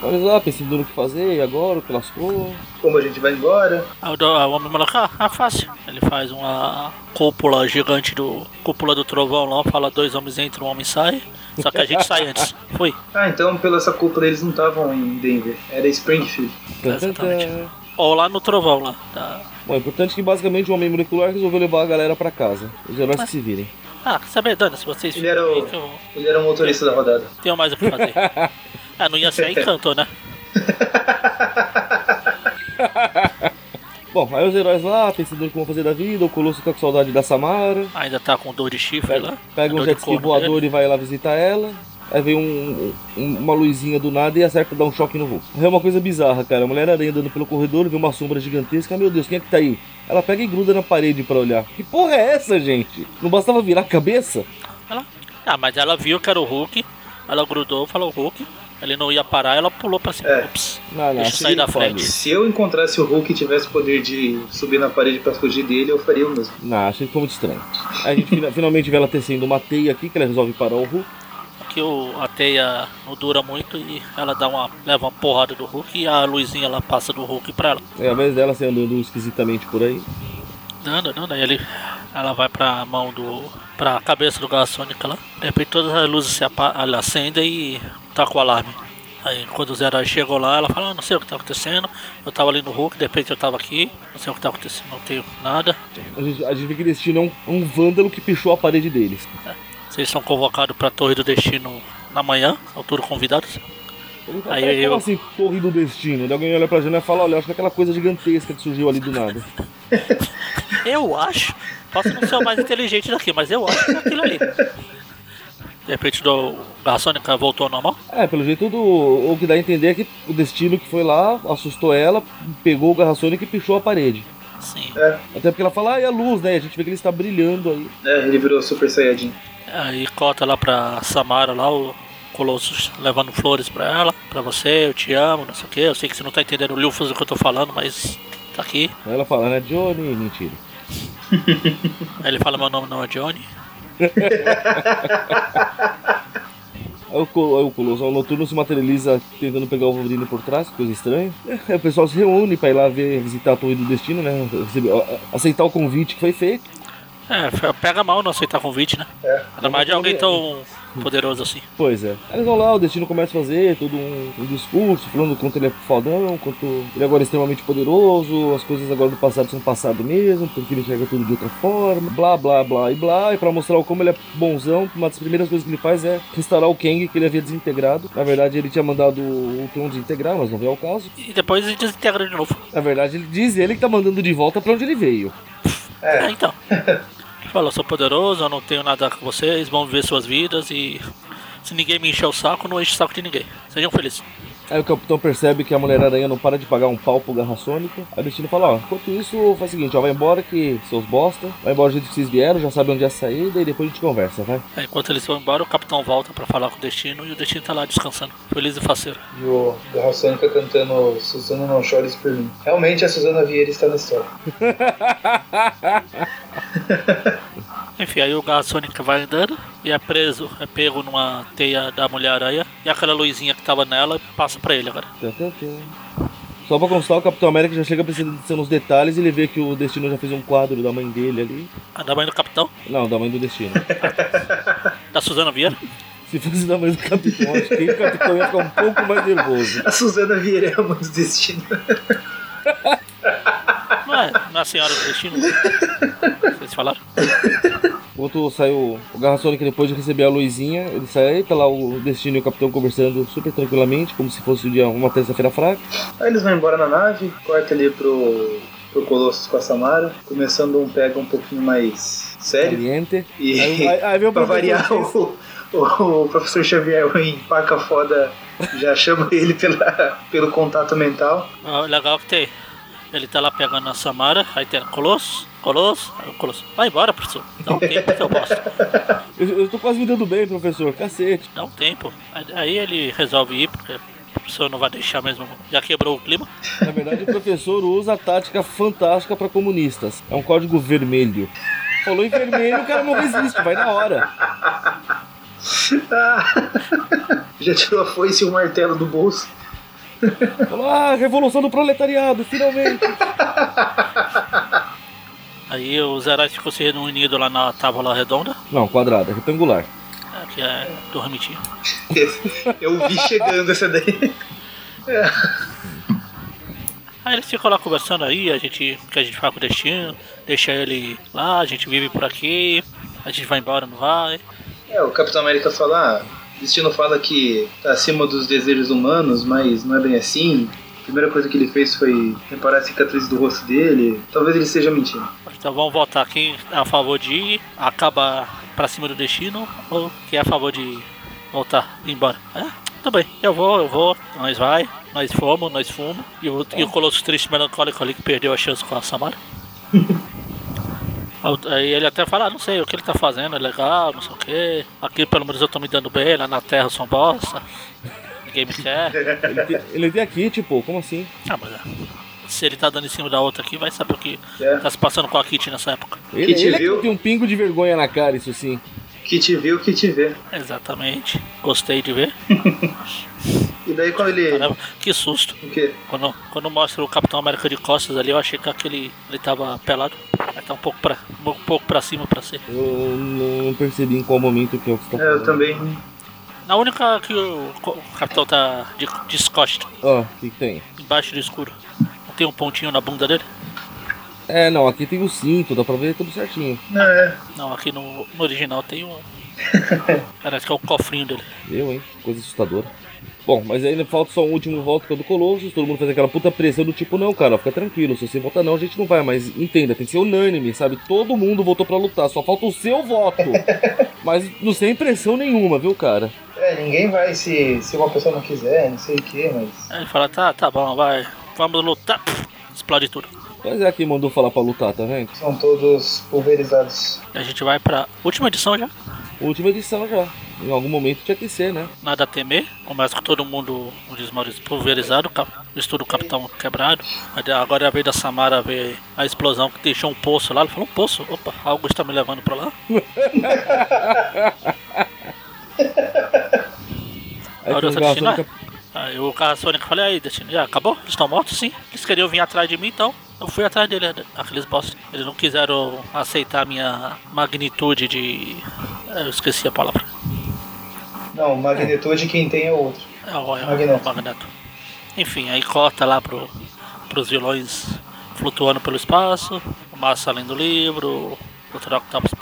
Olha lá, pensando no que fazer, e agora, o que lascou. Como a gente vai embora. Aí o, do- o homem fala, ah, ah, fácil. Ele faz uma cúpula gigante do. cúpula do trovão lá, fala dois homens entram, um homem sai. Só que a gente sai antes. Foi. Ah, então pela essa culpa eles não estavam em Denver. Era Springfield. Exatamente. Ou lá no trovão lá. Tá. Bom, é importante que basicamente o Homem Molecular resolveu levar a galera pra casa. Os heróis que se virem. Ah, quer saber, Dani, se vocês Ele era o- eu Ele era o motorista da rodada. tenho mais o que fazer. ah, não ia ser encanto, né? Bom, aí os heróis lá, pensando no que vão fazer da vida, o Colosso tá com saudade da Samara. Ainda tá com dor de chifre Pega, lá. pega um jet ski corno voador dele. e vai lá visitar ela. Aí vem um, um- uma luzinha do nada e acerta dar um choque no Hulk. É uma coisa bizarra, cara. A mulher aranha andando pelo corredor, vê uma sombra gigantesca. Meu Deus, quem é que tá aí? Ela pega e gruda na parede pra olhar. Que porra é essa, gente? Não bastava virar a cabeça? Ela... Ah, mas ela viu que era o Hulk. Ela grudou, falou Hulk. Ele não ia parar, ela pulou pra cima. É. Ups. Não, não, Deixa eu sair da frente. Se eu encontrasse o Hulk e tivesse poder de subir na parede pra fugir dele, eu faria o mesmo. Não, achei que foi muito estranho. A gente fina- finalmente vê ela tecendo uma teia aqui, que ela resolve parar o Hulk. Aqui o, a teia não dura muito e ela dá uma. leva uma porrada do Hulk e a luzinha ela passa do Hulk pra ela. É, ao invés dela ser andando esquisitamente por aí. Dando, aí ele, ela vai pra mão do. pra cabeça do Garra Sônica lá. De repente todas as luzes se acendem e tá com o alarme. Aí quando os heróis chegam lá, ela fala, ah, não sei o que tá acontecendo, eu tava ali no Hulk, de repente eu tava aqui, não sei o que tá acontecendo, não tenho nada. A gente, a gente vê que Destino é um, um vândalo que pichou a parede deles. Vocês são convocados pra Torre do Destino na manhã, são todos convidados. Aí "Peraí, como eu- assim, torre do destino? Daí alguém olha pra janela e fala, olha, acho que é aquela coisa gigantesca que surgiu ali do nada. Eu acho, posso não ser o mais inteligente daqui, mas eu acho que é aquilo ali. De repente o Garra Sônica voltou ao normal. É, pelo jeito do, o que dá a entender é que o destino que foi lá, assustou ela, pegou o Garra Sônica e pichou a parede. Sim. É, Até porque ela fala, ah, e a luz, né? A gente vê que ele está brilhando aí. é ele virou Super Saiyajin. Aí cota lá pra Samara lá, o Colossus levando flores pra ela, pra você, eu te amo, não sei o que. Eu sei que você não tá entendendo o Lufus do que eu tô falando, mas tá aqui. Aí ela fala, né, Johnny? Mentira. Aí ele fala meu nome não é Johnny. Aí o, Col- aí o Colosso, o Noturno se materializa tentando pegar o Wolverine por trás, coisa estranha. Aí o pessoal se reúne pra ir lá ver, visitar a Torre do Destino, né? receber- aceitar o convite que foi feito. É, pega mal não aceitar convite, né? É. Ainda mais de alguém tão poderoso assim. Pois é. Eles vão lá, o Destino começa a fazer todo um, um discurso, falando quanto ele é fodão, quanto ele agora é extremamente poderoso, as coisas agora do passado são passado mesmo, porque ele enxerga tudo de outra forma, blá blá blá e blá, e pra mostrar como ele é bonzão, uma das primeiras coisas que ele faz é restaurar o Kang que ele havia desintegrado. Na verdade, ele tinha mandado o Tron desintegrar, mas não veio ao caso. E depois ele desintegra de novo. Na verdade, ele diz ele que tá mandando de volta pra onde ele veio. É, É, então. Fala, sou poderoso, eu não tenho nada com vocês, vão viver suas vidas e se ninguém me encher o saco, não enche o saco de ninguém. Sejam felizes. Aí o capitão percebe que a Mulher-Aranha não para de pagar um pau pro Garra Sônica. Aí o Destino fala, ó, enquanto isso, faz o seguinte, ó, vai embora que seus bosta, vai embora do jeito que vocês vieram, já sabe onde é a saída e depois a gente conversa, vai. Aí, enquanto eles vão embora, o capitão volta pra falar com o Destino e o Destino tá lá descansando, feliz e faceiro. e o Garra Sônica cantando Suzana Não Chores por mim. Realmente a Suzana Vieira está na história. Enfim, aí o Sônica vai andando e é preso, é pego numa teia da Mulher-Aranha e aquela luzinha que tava nela passa pra ele agora. Tã, tã, tã. Só pra constar, o Capitão América já chega precisando nos detalhes e ele vê que o Destino já fez um quadro da mãe dele ali. A da mãe do capitão, Não, da mãe do Destino. da Suzana Vieira. Se fosse da mãe do Capitão, acho que o Capitão ia ficar um pouco mais nervoso. A Suzana Vieira é a mãe do destino. Não é, não é a senhora do Destino? Vocês falaram? Enquanto saiu o Garra Sônica, depois de receber a luzinha, ele sai, tá lá o Destino e o Capitão conversando super tranquilamente, como se fosse um dia, uma terça-feira fraca. Aí eles vão embora na nave, corta ali pro pro Colossus com a Samara, começando um pega um pouquinho mais sério. Caliente. E Aí, aí, aí vem o pra professor variar, o, o, o professor Xavier em paca foda já chama ele pela, pelo contato mental. Ah, legal que tem. Ele tá lá pegando a Samara, aí tem Colosso, Colosso, Colosso. Vai embora, professor. Dá um tempo que eu posso. Eu, eu tô quase me dando bem, professor. Cacete. Dá um tempo. Aí- Aí ele resolve ir, porque o professor não vai deixar mesmo. Já quebrou o clima. Na verdade, o professor usa a tática fantástica pra comunistas. É um código vermelho. Falou em vermelho, o cara não resiste, vai na hora. Já tirou a foice e o martelo do bolso. Falou, ah, revolução do proletariado, finalmente. Aí os heróis ficam se reunindo lá na tábua redonda, Não, quadrada, retangular. que é dormitinho. Eu vi chegando essa daí. Aí eles ficam lá conversando aí, a gente. que a gente fala com o destino, deixa ele lá, a gente vive por aqui, a gente vai embora, não vai. É, o Capitão América fala, ah, Destino fala que tá acima dos desejos humanos, mas não é bem assim. A primeira coisa que ele fez foi reparar a cicatriz do rosto dele. Talvez ele esteja mentindo. Então vamos votar quem é a favor de ir, acabar pra cima do destino, ou quem é a favor de voltar, ir embora. É? Tudo bem, eu vou, eu vou, nós vai, nós fomos, nós fomos. E o, e o Colosso triste melancólico ali que perdeu a chance com a Samara. Aí ele até fala, ah, não sei o que ele tá fazendo, é legal, não sei o que. Aqui pelo menos eu tô me dando bem, lá na terra eu sou um bosta. Ninguém me quer. Ele tem, ele tem aqui, tipo, como assim? Ah, mas é. se ele tá dando em cima da outra aqui, vai saber o que É. tá se passando com a Kitty nessa época. Ele, te ele é viu? que tem um pingo de vergonha na cara, isso sim. Que te viu, que te vê. Exatamente. Gostei de ver. E daí quando ele. Caramba, que susto. O quê? Quando, quando mostra o Capitão América de costas ali, eu achei que aquele ele tava pelado. Mas tá um pouco pra, um pouco pra cima pra ser. Eu não percebi em qual momento que é você tá É, eu também. Na única que o, Capitão tá de, descosta, Ó, o que, que tem? embaixo do escuro. Não tem um pontinho na bunda dele? É, não, aqui tem o cinto, dá pra ver tudo certinho. Não, é. Não, aqui no, no original tem um. Parece que é o cofrinho dele. Eu, hein? Coisa assustadora. Bom, mas ainda falta só um último voto que é o do Colossus. Todo mundo faz aquela puta pressão do tipo, não, cara, fica tranquilo. Se você votar não, a gente não vai. Mas entenda, tem que ser unânime, sabe? Todo mundo votou pra lutar, só falta o seu voto. mas não sem pressão nenhuma, viu, cara? É, ninguém vai se, se uma pessoa não quiser, não sei o que, mas. Aí ele fala, tá, tá bom, vai, vamos lutar. Explode tudo. Mas é quem mandou falar pra lutar, tá vendo? São todos pulverizados. E a gente vai pra última edição já. Última edição já. Em algum momento tinha que ser, né? Nada a temer. Começa com todo mundo, um desmauris pulverizado, cap- o estudo do capitão quebrado. Agora é a vez da Samara ver a explosão que deixou um poço lá. Ele falou, um poço? Opa, algo está me levando pra lá. Aí Olha tem um Aí o Sonic falei, aí, Destino, já acabou? Eles estão mortos? Sim. Eles queriam vir atrás de mim, então eu fui atrás dele, aqueles bosta. Eles não quiseram aceitar a minha magnitude de. Eu esqueci a palavra. Não, magnitude quem tem é outro. É o, é o Magneto. Magneto. Enfim, aí corta lá pro, pros vilões flutuando pelo espaço, o Massa lendo o livro, o Dr. Octopus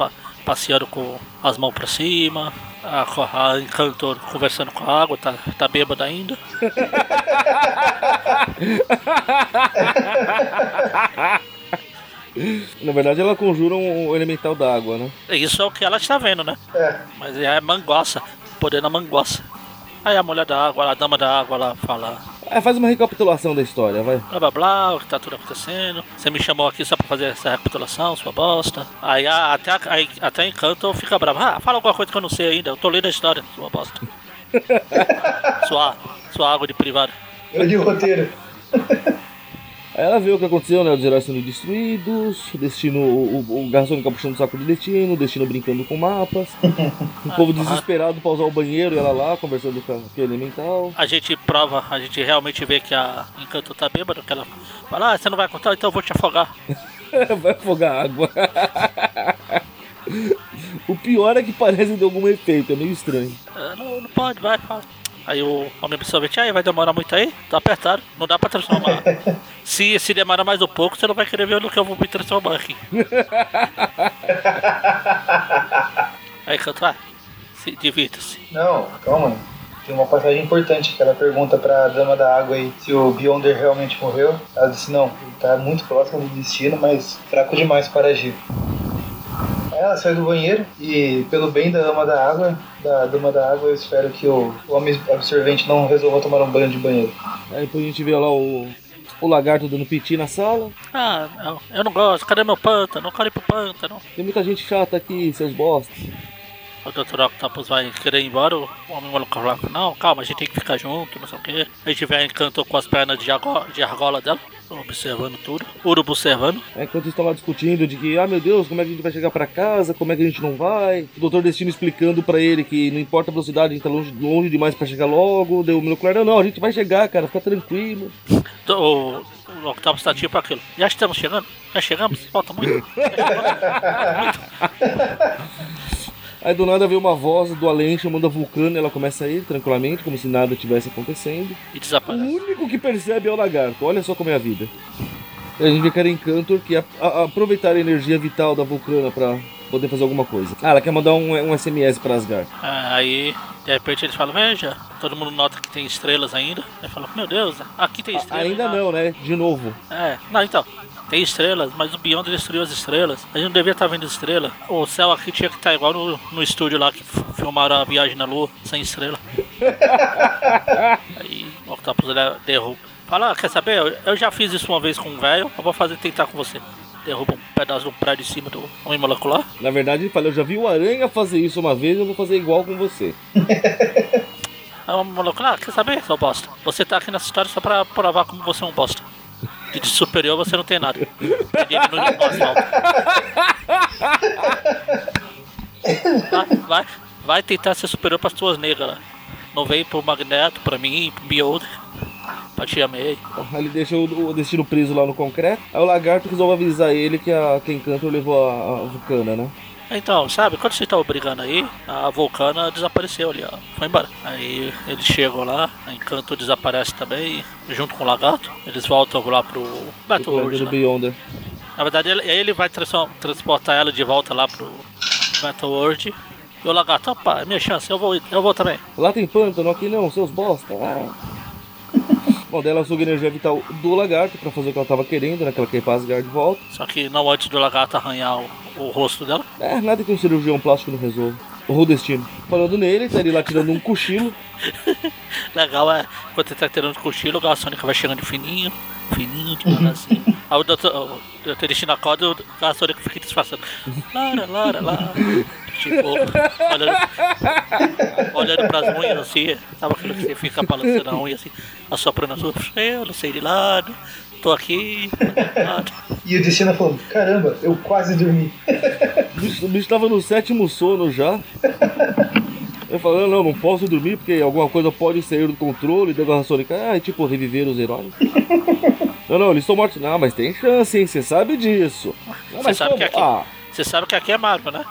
passeando com as mãos pra cima, a, a Encantor conversando com a água, tá, tá bêbada ainda. Na verdade, ela conjura um elemental da água, né? Isso é o que ela está vendo, né? É. Mas é mangoça, poder na mangoça. Aí a mulher da água, a dama da água, ela fala É, faz uma recapitulação da história, vai. blá blá blá, o que tá tudo acontecendo. Você me chamou aqui só pra fazer essa recapitulação, sua bosta. Aí a- até, a- aí, até encanto fica bravo. Ah, fala alguma coisa que eu não sei ainda, eu tô lendo a história, sua bosta. sua, sua água de privada. Eu li o roteiro. Aí ela vê o que aconteceu, né? Os heróis sendo destruídos, o destino, o, o, o garçom fica puxando o saco de destino, o destino brincando com mapas, o povo desesperado pra usar o banheiro e ela lá conversando com a- com o elemental. A gente prova, a gente realmente vê que a Encanto tá bêbada, que ela fala, ah, você não vai contar, então eu vou te afogar. Vai afogar água. o pior é que parece ter algum efeito, é meio estranho. Ah, não, não pode, vai, fala. Aí o homem absorvente, aí vai demorar muito aí? Tá apertado, não dá pra transformar. se, se demorar mais um pouco, você não vai querer ver no que eu vou me transformar aqui. aí canto, ah, se divirta-se. Não, calma. tem uma passagem importante que ela pergunta pra Dama da Água aí se o Beyonder realmente morreu. Ela disse não, ele tá muito próximo do destino, mas fraco demais para agir. Aí ela sai do banheiro e, pelo bem da Dama da Água, da Dama da Água, eu espero que o, o homem absorvente não resolva tomar um banho de banheiro. Aí depois a gente vê lá o, o lagarto dando piti na sala. Ah, não, eu não gosto, cadê meu pântano? Eu quero ir pro pântano. Tem muita gente chata aqui, seus bosta. O Dr. Octopus vai querer ir embora, o homem maluco fala, não, calma, a gente tem que ficar junto, não sei o que. A gente a encantou com as pernas de, argo- de argola dela, observando tudo. Urubu observando. É, enquanto estão lá discutindo de que, ah meu Deus, como é que a gente vai chegar pra casa, como é que a gente não vai. O Doutor Destino explicando pra ele que não importa a velocidade, a gente tá longe, longe demais pra chegar logo. Deu o molecular, não, não, a gente vai chegar, cara, fica tranquilo. O, o Octopus tá tipo aquilo. Já estamos chegando? Já chegamos? Falta muito. Aí do nada vem uma voz do além chamando a Vulcano e ela começa a ir tranquilamente, como se nada tivesse acontecendo. E O desaparece. único que percebe é o lagarto, olha só como é a vida. E a gente vê que era Encantor que a, a- aproveitar a energia vital da Vulcana pra poder fazer alguma coisa. Ah, ela quer mandar um, um SMS pra Asgard. Ah, Aí, de repente, eles falam, veja, todo mundo nota que tem estrelas ainda. Aí fala, meu Deus, aqui tem estrelas. Ainda não, né? De novo. É, não, então, tem estrelas, mas o Beyond destruiu as estrelas. A gente não devia estar vendo estrela. O céu aqui tinha que estar igual no, no estúdio lá que filmaram a viagem na lua, sem estrela. Aí o Octopus ele derruba. Fala, quer saber? Eu, eu já fiz isso uma vez com um velho, eu vou fazer tentar com você. Derruba um pedaço do prédio em cima do homem molecular. Na verdade, ele fala, eu já vi o Aranha fazer isso uma vez, eu vou fazer igual com você. Aí o homem molecular, ah, quer saber, seu bosta? Você tá aqui nessa história só pra provar como você é um bosta. De superior você não tem nada. Ele no no asfalto. Vai, vai, tentar ser superior pras tuas negras. Não veio pro Magneto, pra mim, pro Beholder. Pra tia May. Ele deixa o, o destino preso lá no concreto. Aí o lagarto resolve avisar ele que a que Encantor levou a, a Vulcana, né? Então, sabe, quando vocês estavam brigando aí, a Vulcana desapareceu ali, ó. Foi embora. Aí eles chegam lá, a Encanto desaparece também, junto com o Lagarto. Eles voltam lá pro Battle World, né? Beyonder. Na verdade, ele, aí ele vai transportar ela de volta lá pro Battle World. E o Lagarto, opa, é minha chance, eu vou, eu vou também. Lá tem pântano, aqui não, seus bosta. Ah. Bom, daí ela suga energia vital do lagarto pra fazer o que ela tava querendo, né? Que ela quer ir pra Asgard de volta. Só que não antes do Lagarto arranhar o, o rosto dela. É, nada que um cirurgião plástico não resolva. O destino. Falando nele, tá ele lá tirando um cochilo. Legal é, quando ele tá tirando o cochilo, o Garçônica vai chegando fininho, fininho, devagarzinho. Aí o doutor, o doutor Destino acorda e o Garçônica fica disfarçando. Lara, Lara, Lara. Tipo, olhando, olhando pras unhas assim, sabe aquilo que você fica balançando a unha assim, assoprando as unhas. Eu não sei de lado, tô aqui. E o Destino falando, caramba, eu quase dormi. O bicho, o bicho tava no sétimo sono já. Eu falando, não, não posso dormir porque alguma coisa pode sair do controle. Daí a Sônica, ah, e tipo, reviver os heróis. não, não, eles estão mortos. Não, mas tem chance, hein? Você sabe disso. Não, mas sabe como? que aqui, Ah, você sabe que aqui é Marvel, né?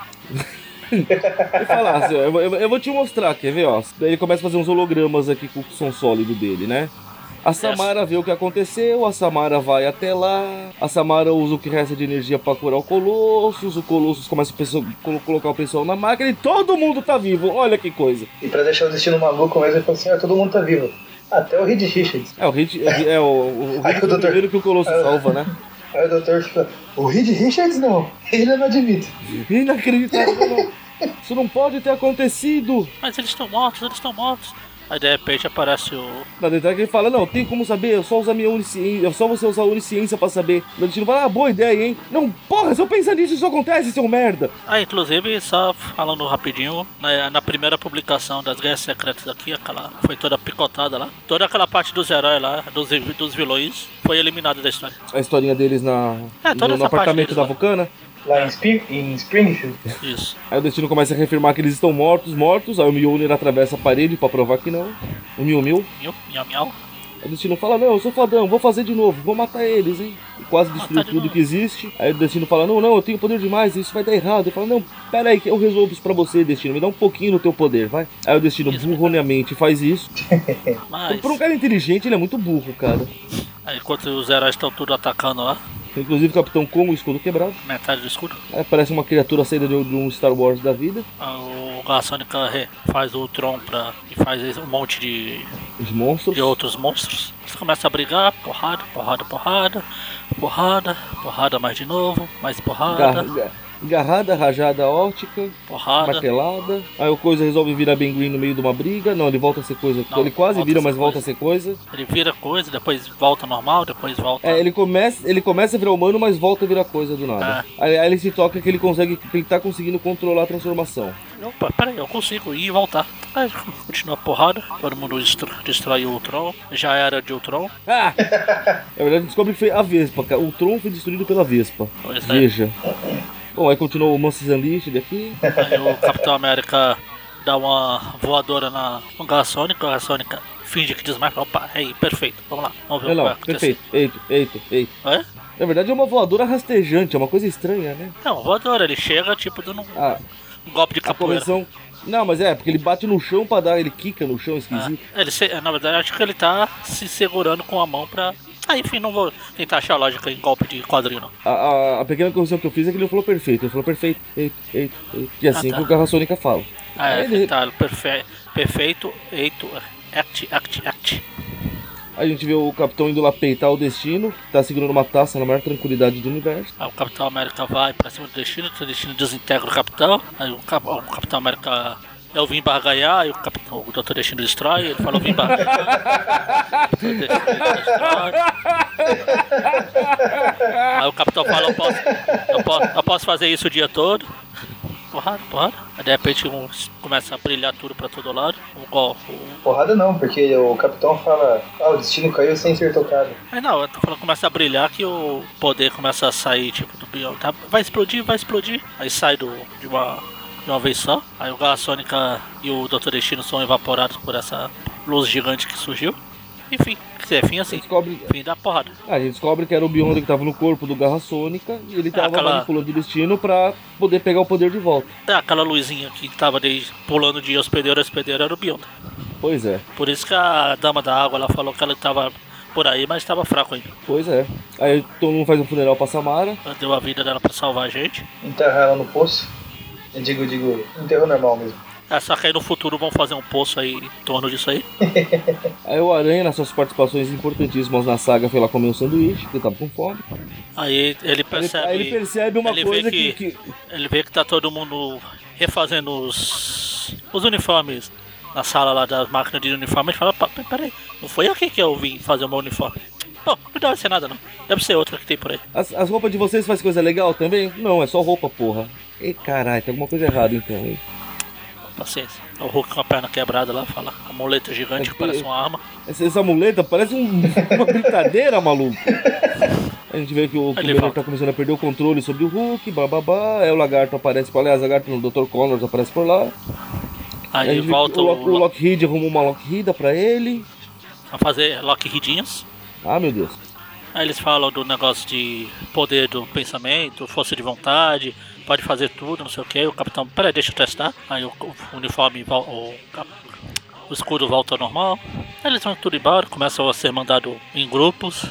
eu falar assim, ó, eu, vou- eu, eu vou te mostrar, quer ver, ó. Daí ele começa a fazer uns hologramas aqui com o som sólido dele, né? A Samara vê o que aconteceu, a Samara vai até lá, a Samara usa o que resta de energia pra curar o Colossus, o Colossus começa a pessoa- colo- colocar o pessoal na máquina e todo mundo tá vivo, olha que coisa. E pra deixar o Destino maluco mesmo, ele falou assim, ah, todo mundo tá vivo. Até o Reed Richards. É, o Hit é, é o, o, o, Aí é o doutor- primeiro que o Colossus Ah. salva, né? Aí o doutor fica, o Reed Richards não, ele não admite. Inacreditável, não. Isso não pode ter acontecido. Mas eles estão mortos, eles estão mortos. Aí de repente aparece o. Na verdade, ele fala: Não, tem como saber, eu só usar minha onisciência, é só você usar a onisciência pra saber. O destino fala: Ah, boa ideia, hein? Não, porra, se eu pensar nisso, isso acontece, seu merda. Ah, inclusive, só falando rapidinho, na, na primeira publicação das Guerras Secretas aqui, aquela foi toda picotada lá. Toda aquela parte dos heróis lá, dos, dos vilões, foi eliminada da história. A historinha deles na, É, no, no apartamento deles da. Vulcana. Lá em, Spring, em Springfield. Isso. Aí o destino começa a reafirmar que eles estão mortos, mortos. Aí o Mjolnir atravessa a parede pra provar que não. O Mil Mil. Miau, miau, miau. Aí o Destino fala, não, eu sou fodão, vou fazer de novo, vou matar eles, hein? E quase destruir Matar de tudo novo. que existe. Aí o Destino fala, não, não, eu tenho poder demais, isso vai dar errado. Ele fala, não, pera aí, que eu resolvo isso pra você, Destino, me dá um pouquinho do teu poder, vai. Aí o Destino Isso. burroniamente faz isso. Mas, Por um cara inteligente, ele é muito burro, cara. aí, enquanto os heróis estão tudo atacando lá, Inclusive o Capitão com o escudo quebrado. metade do escudo, Aí parece uma criatura saída de um- de um Star Wars da vida. ah, o re- faz o Ultron pra, e faz um monte de, Os monstros. de outros monstros. Eles começam a brigar, porrada, porrada, porrada, porrada, porrada mais de novo, mais porrada, Garrada, rajada óptica, porrada. martelada. Aí o coisa resolve virar Ben Green no meio de uma briga. Não, ele volta a ser coisa. Não, ele quase vira, mas volta a coisa. ser coisa. Ele vira coisa, depois volta normal, depois volta. É, ele começa, ele começa a virar humano, mas volta a virar coisa do nada. É. Aí, aí ele se toca que ele consegue, que ele tá conseguindo controlar a transformação. Opa, peraí, eu consigo ir e voltar. Aí continua a porrada, todo mundo destrói o Ultron, já era de Ultron. Ah! Na verdade, descobre que foi a Vespa, cara. O Tron foi destruído pela Vespa. Pois é. Bom, aí continuou o Monsters Unleashed aqui. Aí o Capitão América dá uma voadora na Garra Sônica, a Garra Sônica finge que desmaia, opa, aí, perfeito, vamos lá, vamos ver Não, o que não, perfeito. Eito, eito, eito. É? Na verdade é uma voadora rastejante, é uma coisa estranha, né? Não, voadora, ele chega tipo dando um, A, um golpe de capoeira. correção. Não, mas é, porque ele bate no chão pra dar, ele quica no chão esquisito. É, ele na verdade, acho que ele tá se segurando com a mão pra. Ah, enfim, não vou tentar achar lógica em golpe de quadrinho, não. A, a, a pequena correção que eu fiz é que ele falou perfeito. Ele falou perfeito, eito, eito, eito. E assim Ah, tá. que o Garra Sônica fala. Ah, é, ele- tá, perfe... perfeito, eito, act, act, act. A gente vê o Capitão indo lá peitar o destino, tá segurando uma taça na maior tranquilidade do universo. Aí o Capitão América vai pra cima do destino, o destino desintegra o Capitão. Aí o, Cap- o Capitão América. Eu vim barganhar, aí o, Capitão, o Dr. Destino destrói, ele falou vim barganhar. Aí o Capitão fala, eu posso, eu posso, eu posso fazer isso o dia todo. Porrada, porrada. Aí de repente um- começa a brilhar tudo pra todo lado. O gol. Porrada não, porque o capitão fala, ah, o destino caiu sem ser tocado. Aí não, eu tô falando, começa a brilhar que o poder começa a sair, tipo, do bião. Tá, vai explodir, vai explodir. Aí sai do, de, uma, de uma vez só. Aí o Garra Sônica e o Dr. Destino são evaporados por essa luz gigante que surgiu. Enfim, é fim assim. Descobre, Fim da porrada. a gente descobre que era o Beyonder que tava no corpo do Garra Sônica e ele tava aquela- manipulando o destino pra poder pegar o poder de volta. É aquela luzinha que tava desde, pulando de hospedeiro a hospedeiro era o Beyond. Pois é, Por isso que a dama da água ela falou que ela tava por aí, mas estava fraco ainda. pois é. Aí todo mundo faz um funeral pra Samara. Ela deu a vida dela pra salvar a gente. Enterrar ela no poço. Eu digo, digo, enterro normal mesmo. É, só que aí no futuro vão fazer um poço aí em torno disso aí. Aí o Aranha, nas suas participações importantíssimas na saga, foi lá comer um sanduíche, porque tava com fome. Aí ele percebe. aí ele percebe uma ele coisa que- que, que- Ele vê que tá todo mundo refazendo os, os uniformes na sala lá das máquinas de uniforme. Ele fala: "Pá, peraí, não foi aqui que eu vim fazer o meu uniforme. Pô, não deve ser nada não. Deve ser outra que tem por aí. As, as roupas de vocês faz coisa legal também? Não, é só roupa, porra. Ei, caralho, tem alguma coisa errada então, hein? Paciência. O Hulk com a perna quebrada lá, fala. A muleta gigante que parece uma arma. Essa, essa muleta parece um- uma brincadeira, maluco. A gente vê que o volta. tá começando a perder o controle sobre o Hulk, bababá. Aí o lagarto aparece por aliás, o lagarto no Dr. Connors aparece por lá. Aí volta que o, o, Lock- o Lockheed arruma uma Lockheed pra ele. a fazer Lockheedinhos. Ah, meu Deus. Aí eles falam do negócio de poder do pensamento, força de vontade, pode fazer tudo, não sei o que. O capitão, peraí, deixa eu testar. Aí o, o uniforme, o, cap- o escudo volta ao normal. Aí eles vão tudo embora, começam a ser mandados em grupos.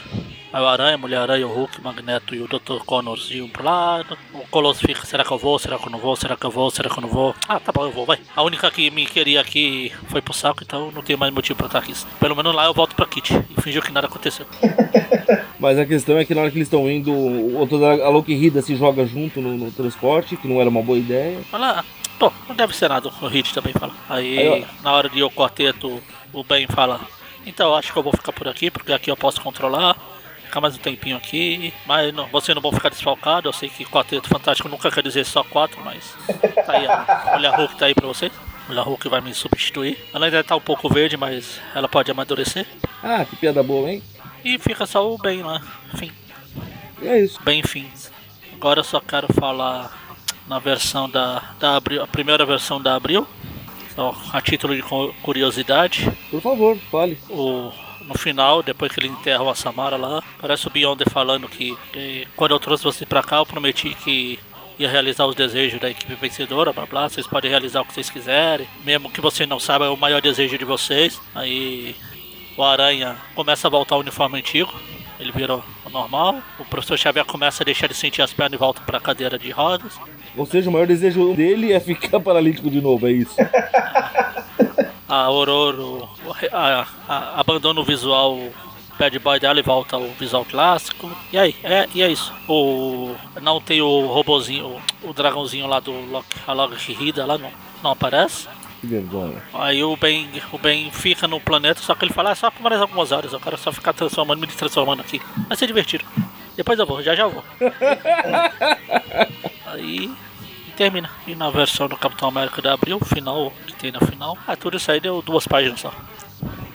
Aí o Aranha, Mulher-Aranha, o Hulk, o Magneto e o Dr. Connors iam pro lado. O Colosso fica, será que eu vou? Será que eu não vou? Será que eu vou? Será que eu não vou? Ah, tá bom, eu vou, vai. A única que me queria aqui foi pro saco, então não tenho mais motivo pra estar aqui. Pelo menos lá eu volto pra Kit e fingiu que nada aconteceu. Mas a questão é que na hora que eles estão indo, o outro da- a Lockheed se joga junto no, no transporte, que não era uma boa ideia. Fala, ah, pô, não deve ser nada, o Hit também fala. Aí, Aí, na hora de ir ao quarteto, o Ben fala, então acho que eu vou ficar por aqui, porque aqui eu posso controlar, ficar mais um tempinho aqui, mas não, vocês não vão ficar desfalcados, eu sei que quarteto fantástico nunca quer dizer só quatro, mas tá aí, a Mulher Hulk tá aí pra vocês. Mulher Hulk vai me substituir. Ela ainda tá um pouco verde, mas ela pode amadurecer. Ah, que piada boa, hein? E fica só o Ben lá, enfim. E é isso. Bem fins. Agora eu só quero falar na versão da, da Abril, a primeira versão da Abril. Só a título de cu- curiosidade. Por favor, fale. O, no final, depois que ele enterra o Samara lá, parece o Beyonder falando que, que quando eu trouxe você pra cá, eu prometi que ia realizar os desejos da equipe vencedora, blá blá, vocês podem realizar o que vocês quiserem, mesmo que você não saiba é o maior desejo de vocês. Aí o Aranha começa a voltar ao uniforme antigo, ele vira o normal. O professor Xavier começa a deixar de sentir as pernas e volta para a cadeira de rodas. Ou seja, o maior desejo dele é ficar paralítico de novo, é isso. A Aurora a- a- abandona o visual bad boy dela e volta ao visual clássico. E aí, é, e é isso. O, não tem o robozinho, o, o dragãozinho lá do Loki, a Loki Hida lá, não, não aparece. Que vergonha. Aí o Ben, o ben fica no planeta, só que ele fala, ah, só por mais algumas horas, eu quero só ficar transformando, me transformando aqui. Vai ser divertido. Depois eu vou, já já vou. Aí termina. E na versão do Capitão América de Abril, final, que tem na final, ah, tudo isso aí deu duas páginas só.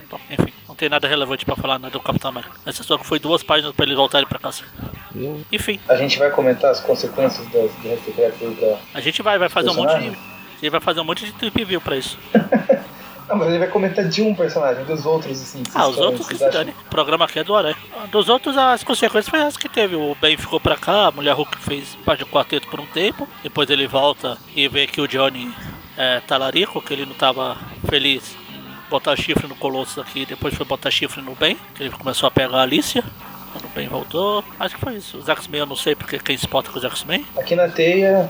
Então, enfim, não tem nada relevante pra falar nada do Capitão América. Essa só que foi duas páginas pra eles voltarem pra casa. Enfim, A gente vai comentar as consequências das guerras secretas aí pra. a gente vai, vai fazer um monte de. Gente vai fazer um monte de trip view pra isso. Não, mas ele vai comentar de um personagem, dos outros, assim. Ah, os outros que se dane. O programa aqui é do Aranha. Dos outros, as consequências foi as que teve. O Ben ficou pra cá, a mulher Hulk fez parte do quarteto por um tempo. Depois ele volta e vê que o Johnny é talarico, que ele não tava feliz botar chifre no Colossus aqui. Depois foi botar chifre no Ben, que ele começou a pegar a Alicia. Quando o Ben voltou, acho que foi isso. Os X-Men eu não sei porque quem se importa com os X-Men. Aqui na teia,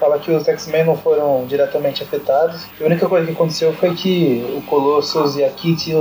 fala que os X-Men não foram diretamente afetados. A única coisa que aconteceu foi que o Colossus e a Kitty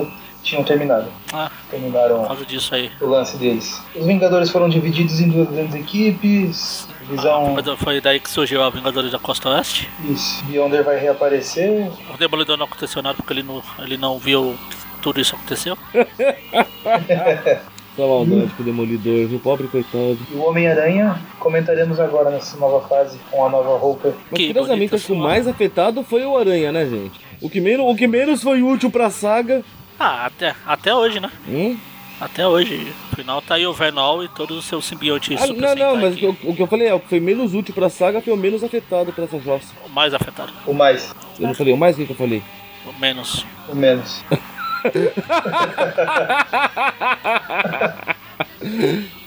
tinham terminado. Ah, por Terminaram causa disso aí. o lance deles. Os Vingadores foram divididos em duas grandes equipes. Visão. Mas Foi daí que surgiu a Vingadores da Costa Oeste. Isso. Beyonder vai reaparecer. O Demolidor não aconteceu nada porque ele não, ele não viu tudo isso aconteceu. Só maldade com o Demolidor, viu? Pobre coitado. E o Homem-Aranha comentaremos agora nessa nova fase com a nova roupa. Mas Que curiosamente, acho que o mais afetado foi o Aranha, né, gente? O que menos, o que menos foi útil pra saga. Ah, até, até hoje, né? Hum? Até hoje. Afinal, tá aí o Venol e todos os seus simbiontes Ah, não, não, Sentai mas o que, aqui. eu, o que eu falei é o que foi menos útil pra saga foi o menos afetado pra essa jossa. O mais afetado. O mais. Eu não falei o mais, o que eu falei? O menos. O menos.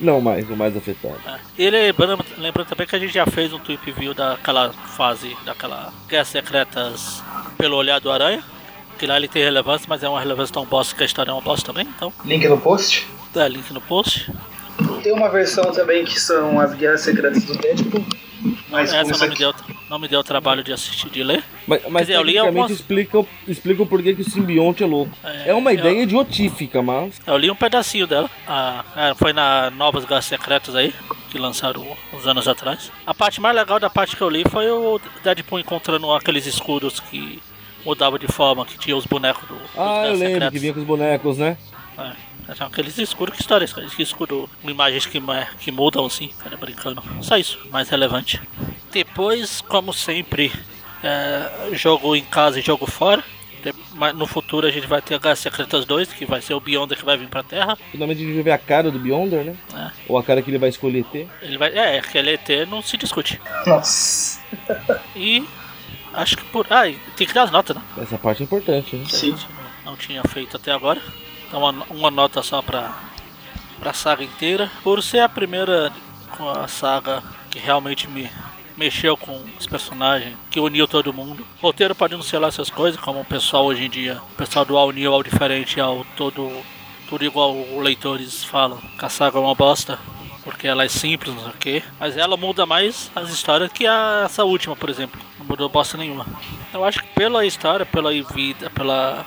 Não, mais, o mais afetado. É. E lembrando, lembrando também que a gente já fez um tweet view daquela fase, daquela Guerras Secretas pelo olhar do Aranha. Que lá ele tem relevância, mas é uma relevância tão bosta que a história é uma bosta também. Então, Link no post. dá link no post. Tem uma versão também que são as Guerras Secretas do Deadpool. Mas Essa não me, deu, não me deu trabalho de assistir, de ler. Mas, mas dizer, eu li algumas- explica, o- explica o porquê que o simbionte é louco. É, É, uma eu- ideia idiotífica, mas. Eu li um pedacinho dela. Ah, é, foi na Novas Guerras Secretas aí, que lançaram uns anos atrás. A parte mais legal da parte que eu li foi o Deadpool encontrando aqueles escudos que mudavam de forma, que tinha os bonecos do. dos Ah, eu lembro Secretas. que vinha com os bonecos, né? É, são aqueles escudos, que histórias, que escudo com imagens que, que mudam assim, cara, brincando. Só isso, mais relevante. Depois, como sempre, é, jogo em casa e jogo fora. De- mas No futuro a gente vai ter Guerras Secretas 2, que vai ser o Beyonder que vai vir pra Terra. Finalmente a gente vai ver a cara do Beyonder, né? É. Ou a cara que ele vai escolher ter. Ele vai. É, que ele é ET não se discute. Nossa. E acho que por. Ah, tem que dar as notas, né? Essa parte é importante, né? Sim. não tinha feito até agora. Então uma, uma nota só pra, pra saga inteira. Por ser a primeira com a saga que realmente me mexeu com os personagens, que uniu todo mundo. O roteiro pode não ser lá essas coisas, como o pessoal hoje em dia, o pessoal do All New, All Diferente, ao todo, tudo igual os leitores falam, que a saga é uma bosta. Porque ela é simples, não sei o quê. Mas ela muda mais as histórias que a, essa última, por exemplo. Não mudou bosta nenhuma. Eu acho que pela história, pela vida, pela.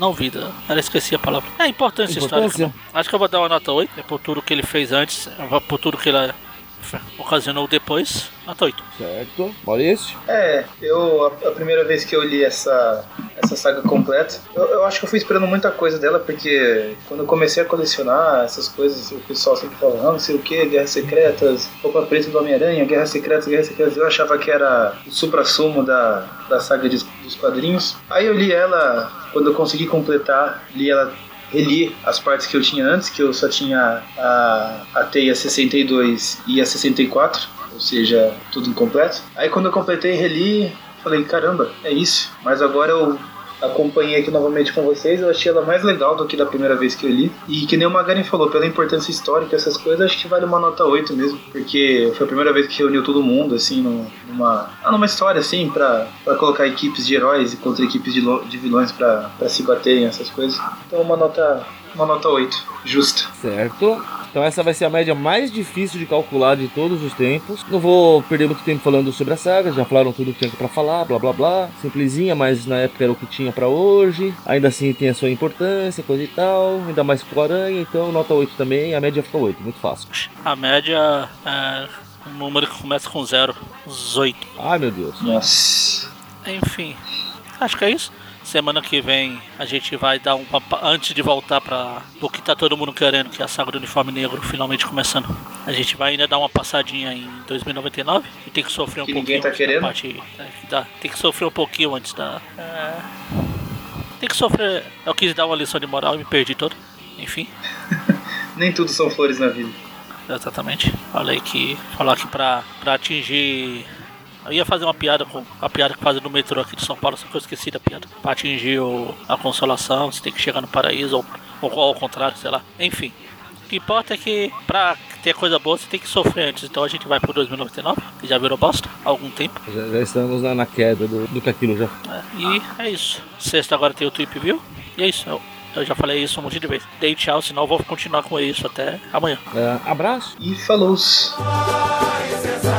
Não vida, eu esqueci a palavra. É importância, Importância. histórica. Acho que eu vou dar uma nota 8, é por tudo que ele fez antes, por tudo que ele ocasionou depois. Nota 8. Certo. Maurício? É, eu a, a primeira vez que eu li essa, essa saga completa, eu, eu acho que eu fui esperando muita coisa dela, porque quando eu comecei a colecionar essas coisas, o pessoal sempre falava, não, não sei o que, Guerras Secretas, roupa preta do Homem-Aranha, Guerras Secretas, Guerras Secretas, eu achava que era o supra-sumo da, da saga de- dos quadrinhos. Aí eu li ela, quando eu consegui completar, li ela reli as partes que eu tinha antes, que eu só tinha a, a teia 62 e a 64, ou seja, tudo incompleto. Aí quando eu completei reli, falei, caramba, é isso. Mas agora eu acompanhei aqui novamente com vocês, eu achei ela mais legal do que da primeira vez que eu li. E que nem o Magaren falou, pela importância histórica, essas coisas, acho que vale uma nota 8 mesmo. Porque foi a primeira vez que reuniu todo mundo, assim, num- numa, ah, numa história, assim, pra, pra colocar equipes de heróis contra equipes de, de vilões pra, pra se baterem, essas coisas. Então uma nota, uma nota 8, justa. Certo. Então essa vai ser a média mais difícil de calcular de todos os tempos. Não vou perder muito tempo falando sobre a saga, já falaram tudo que tinha pra falar, blá blá blá. Simplesinha, mas na época era o que tinha pra hoje. Ainda assim tem a sua importância, coisa e tal. Ainda mais com o Aranha, então nota 8 também, a média fica 8, muito fácil. A média é um número que começa com zero, os 8. Ai meu Deus. Nossa. Enfim, acho que é isso. Semana que vem a gente vai dar um antes de voltar para o que tá todo mundo querendo, que é a saga do uniforme negro finalmente começando. A gente vai ainda dar uma passadinha em 2099 e tem que sofrer um Que pouquinho ninguém tá querendo. parte- que dá- tem que sofrer um pouquinho antes da. é, tem que sofrer. Eu quis dar uma lição de moral e me perdi todo. Enfim. Nem tudo são flores na vida. Exatamente. Falei que. Falar que pra, pra atingir. Eu ia fazer uma piada com a piada que fazem no metrô aqui de São Paulo, só que eu esqueci da piada. Pra atingir o, a consolação, você tem que chegar no paraíso, ou, ou ao contrário, sei lá. Enfim. O que importa é que pra ter coisa boa você tem que sofrer antes. Então a gente vai pro 2099, que já virou bosta há algum tempo. Já, já estamos na, na queda do, do que aquilo já. É, e é isso. Sexta agora tem o Tweep View. E é isso. Eu, eu já falei isso um monte de vezes. Dei tchau, senão eu vou continuar com isso até amanhã. É, abraço. E falou. Spider-Man,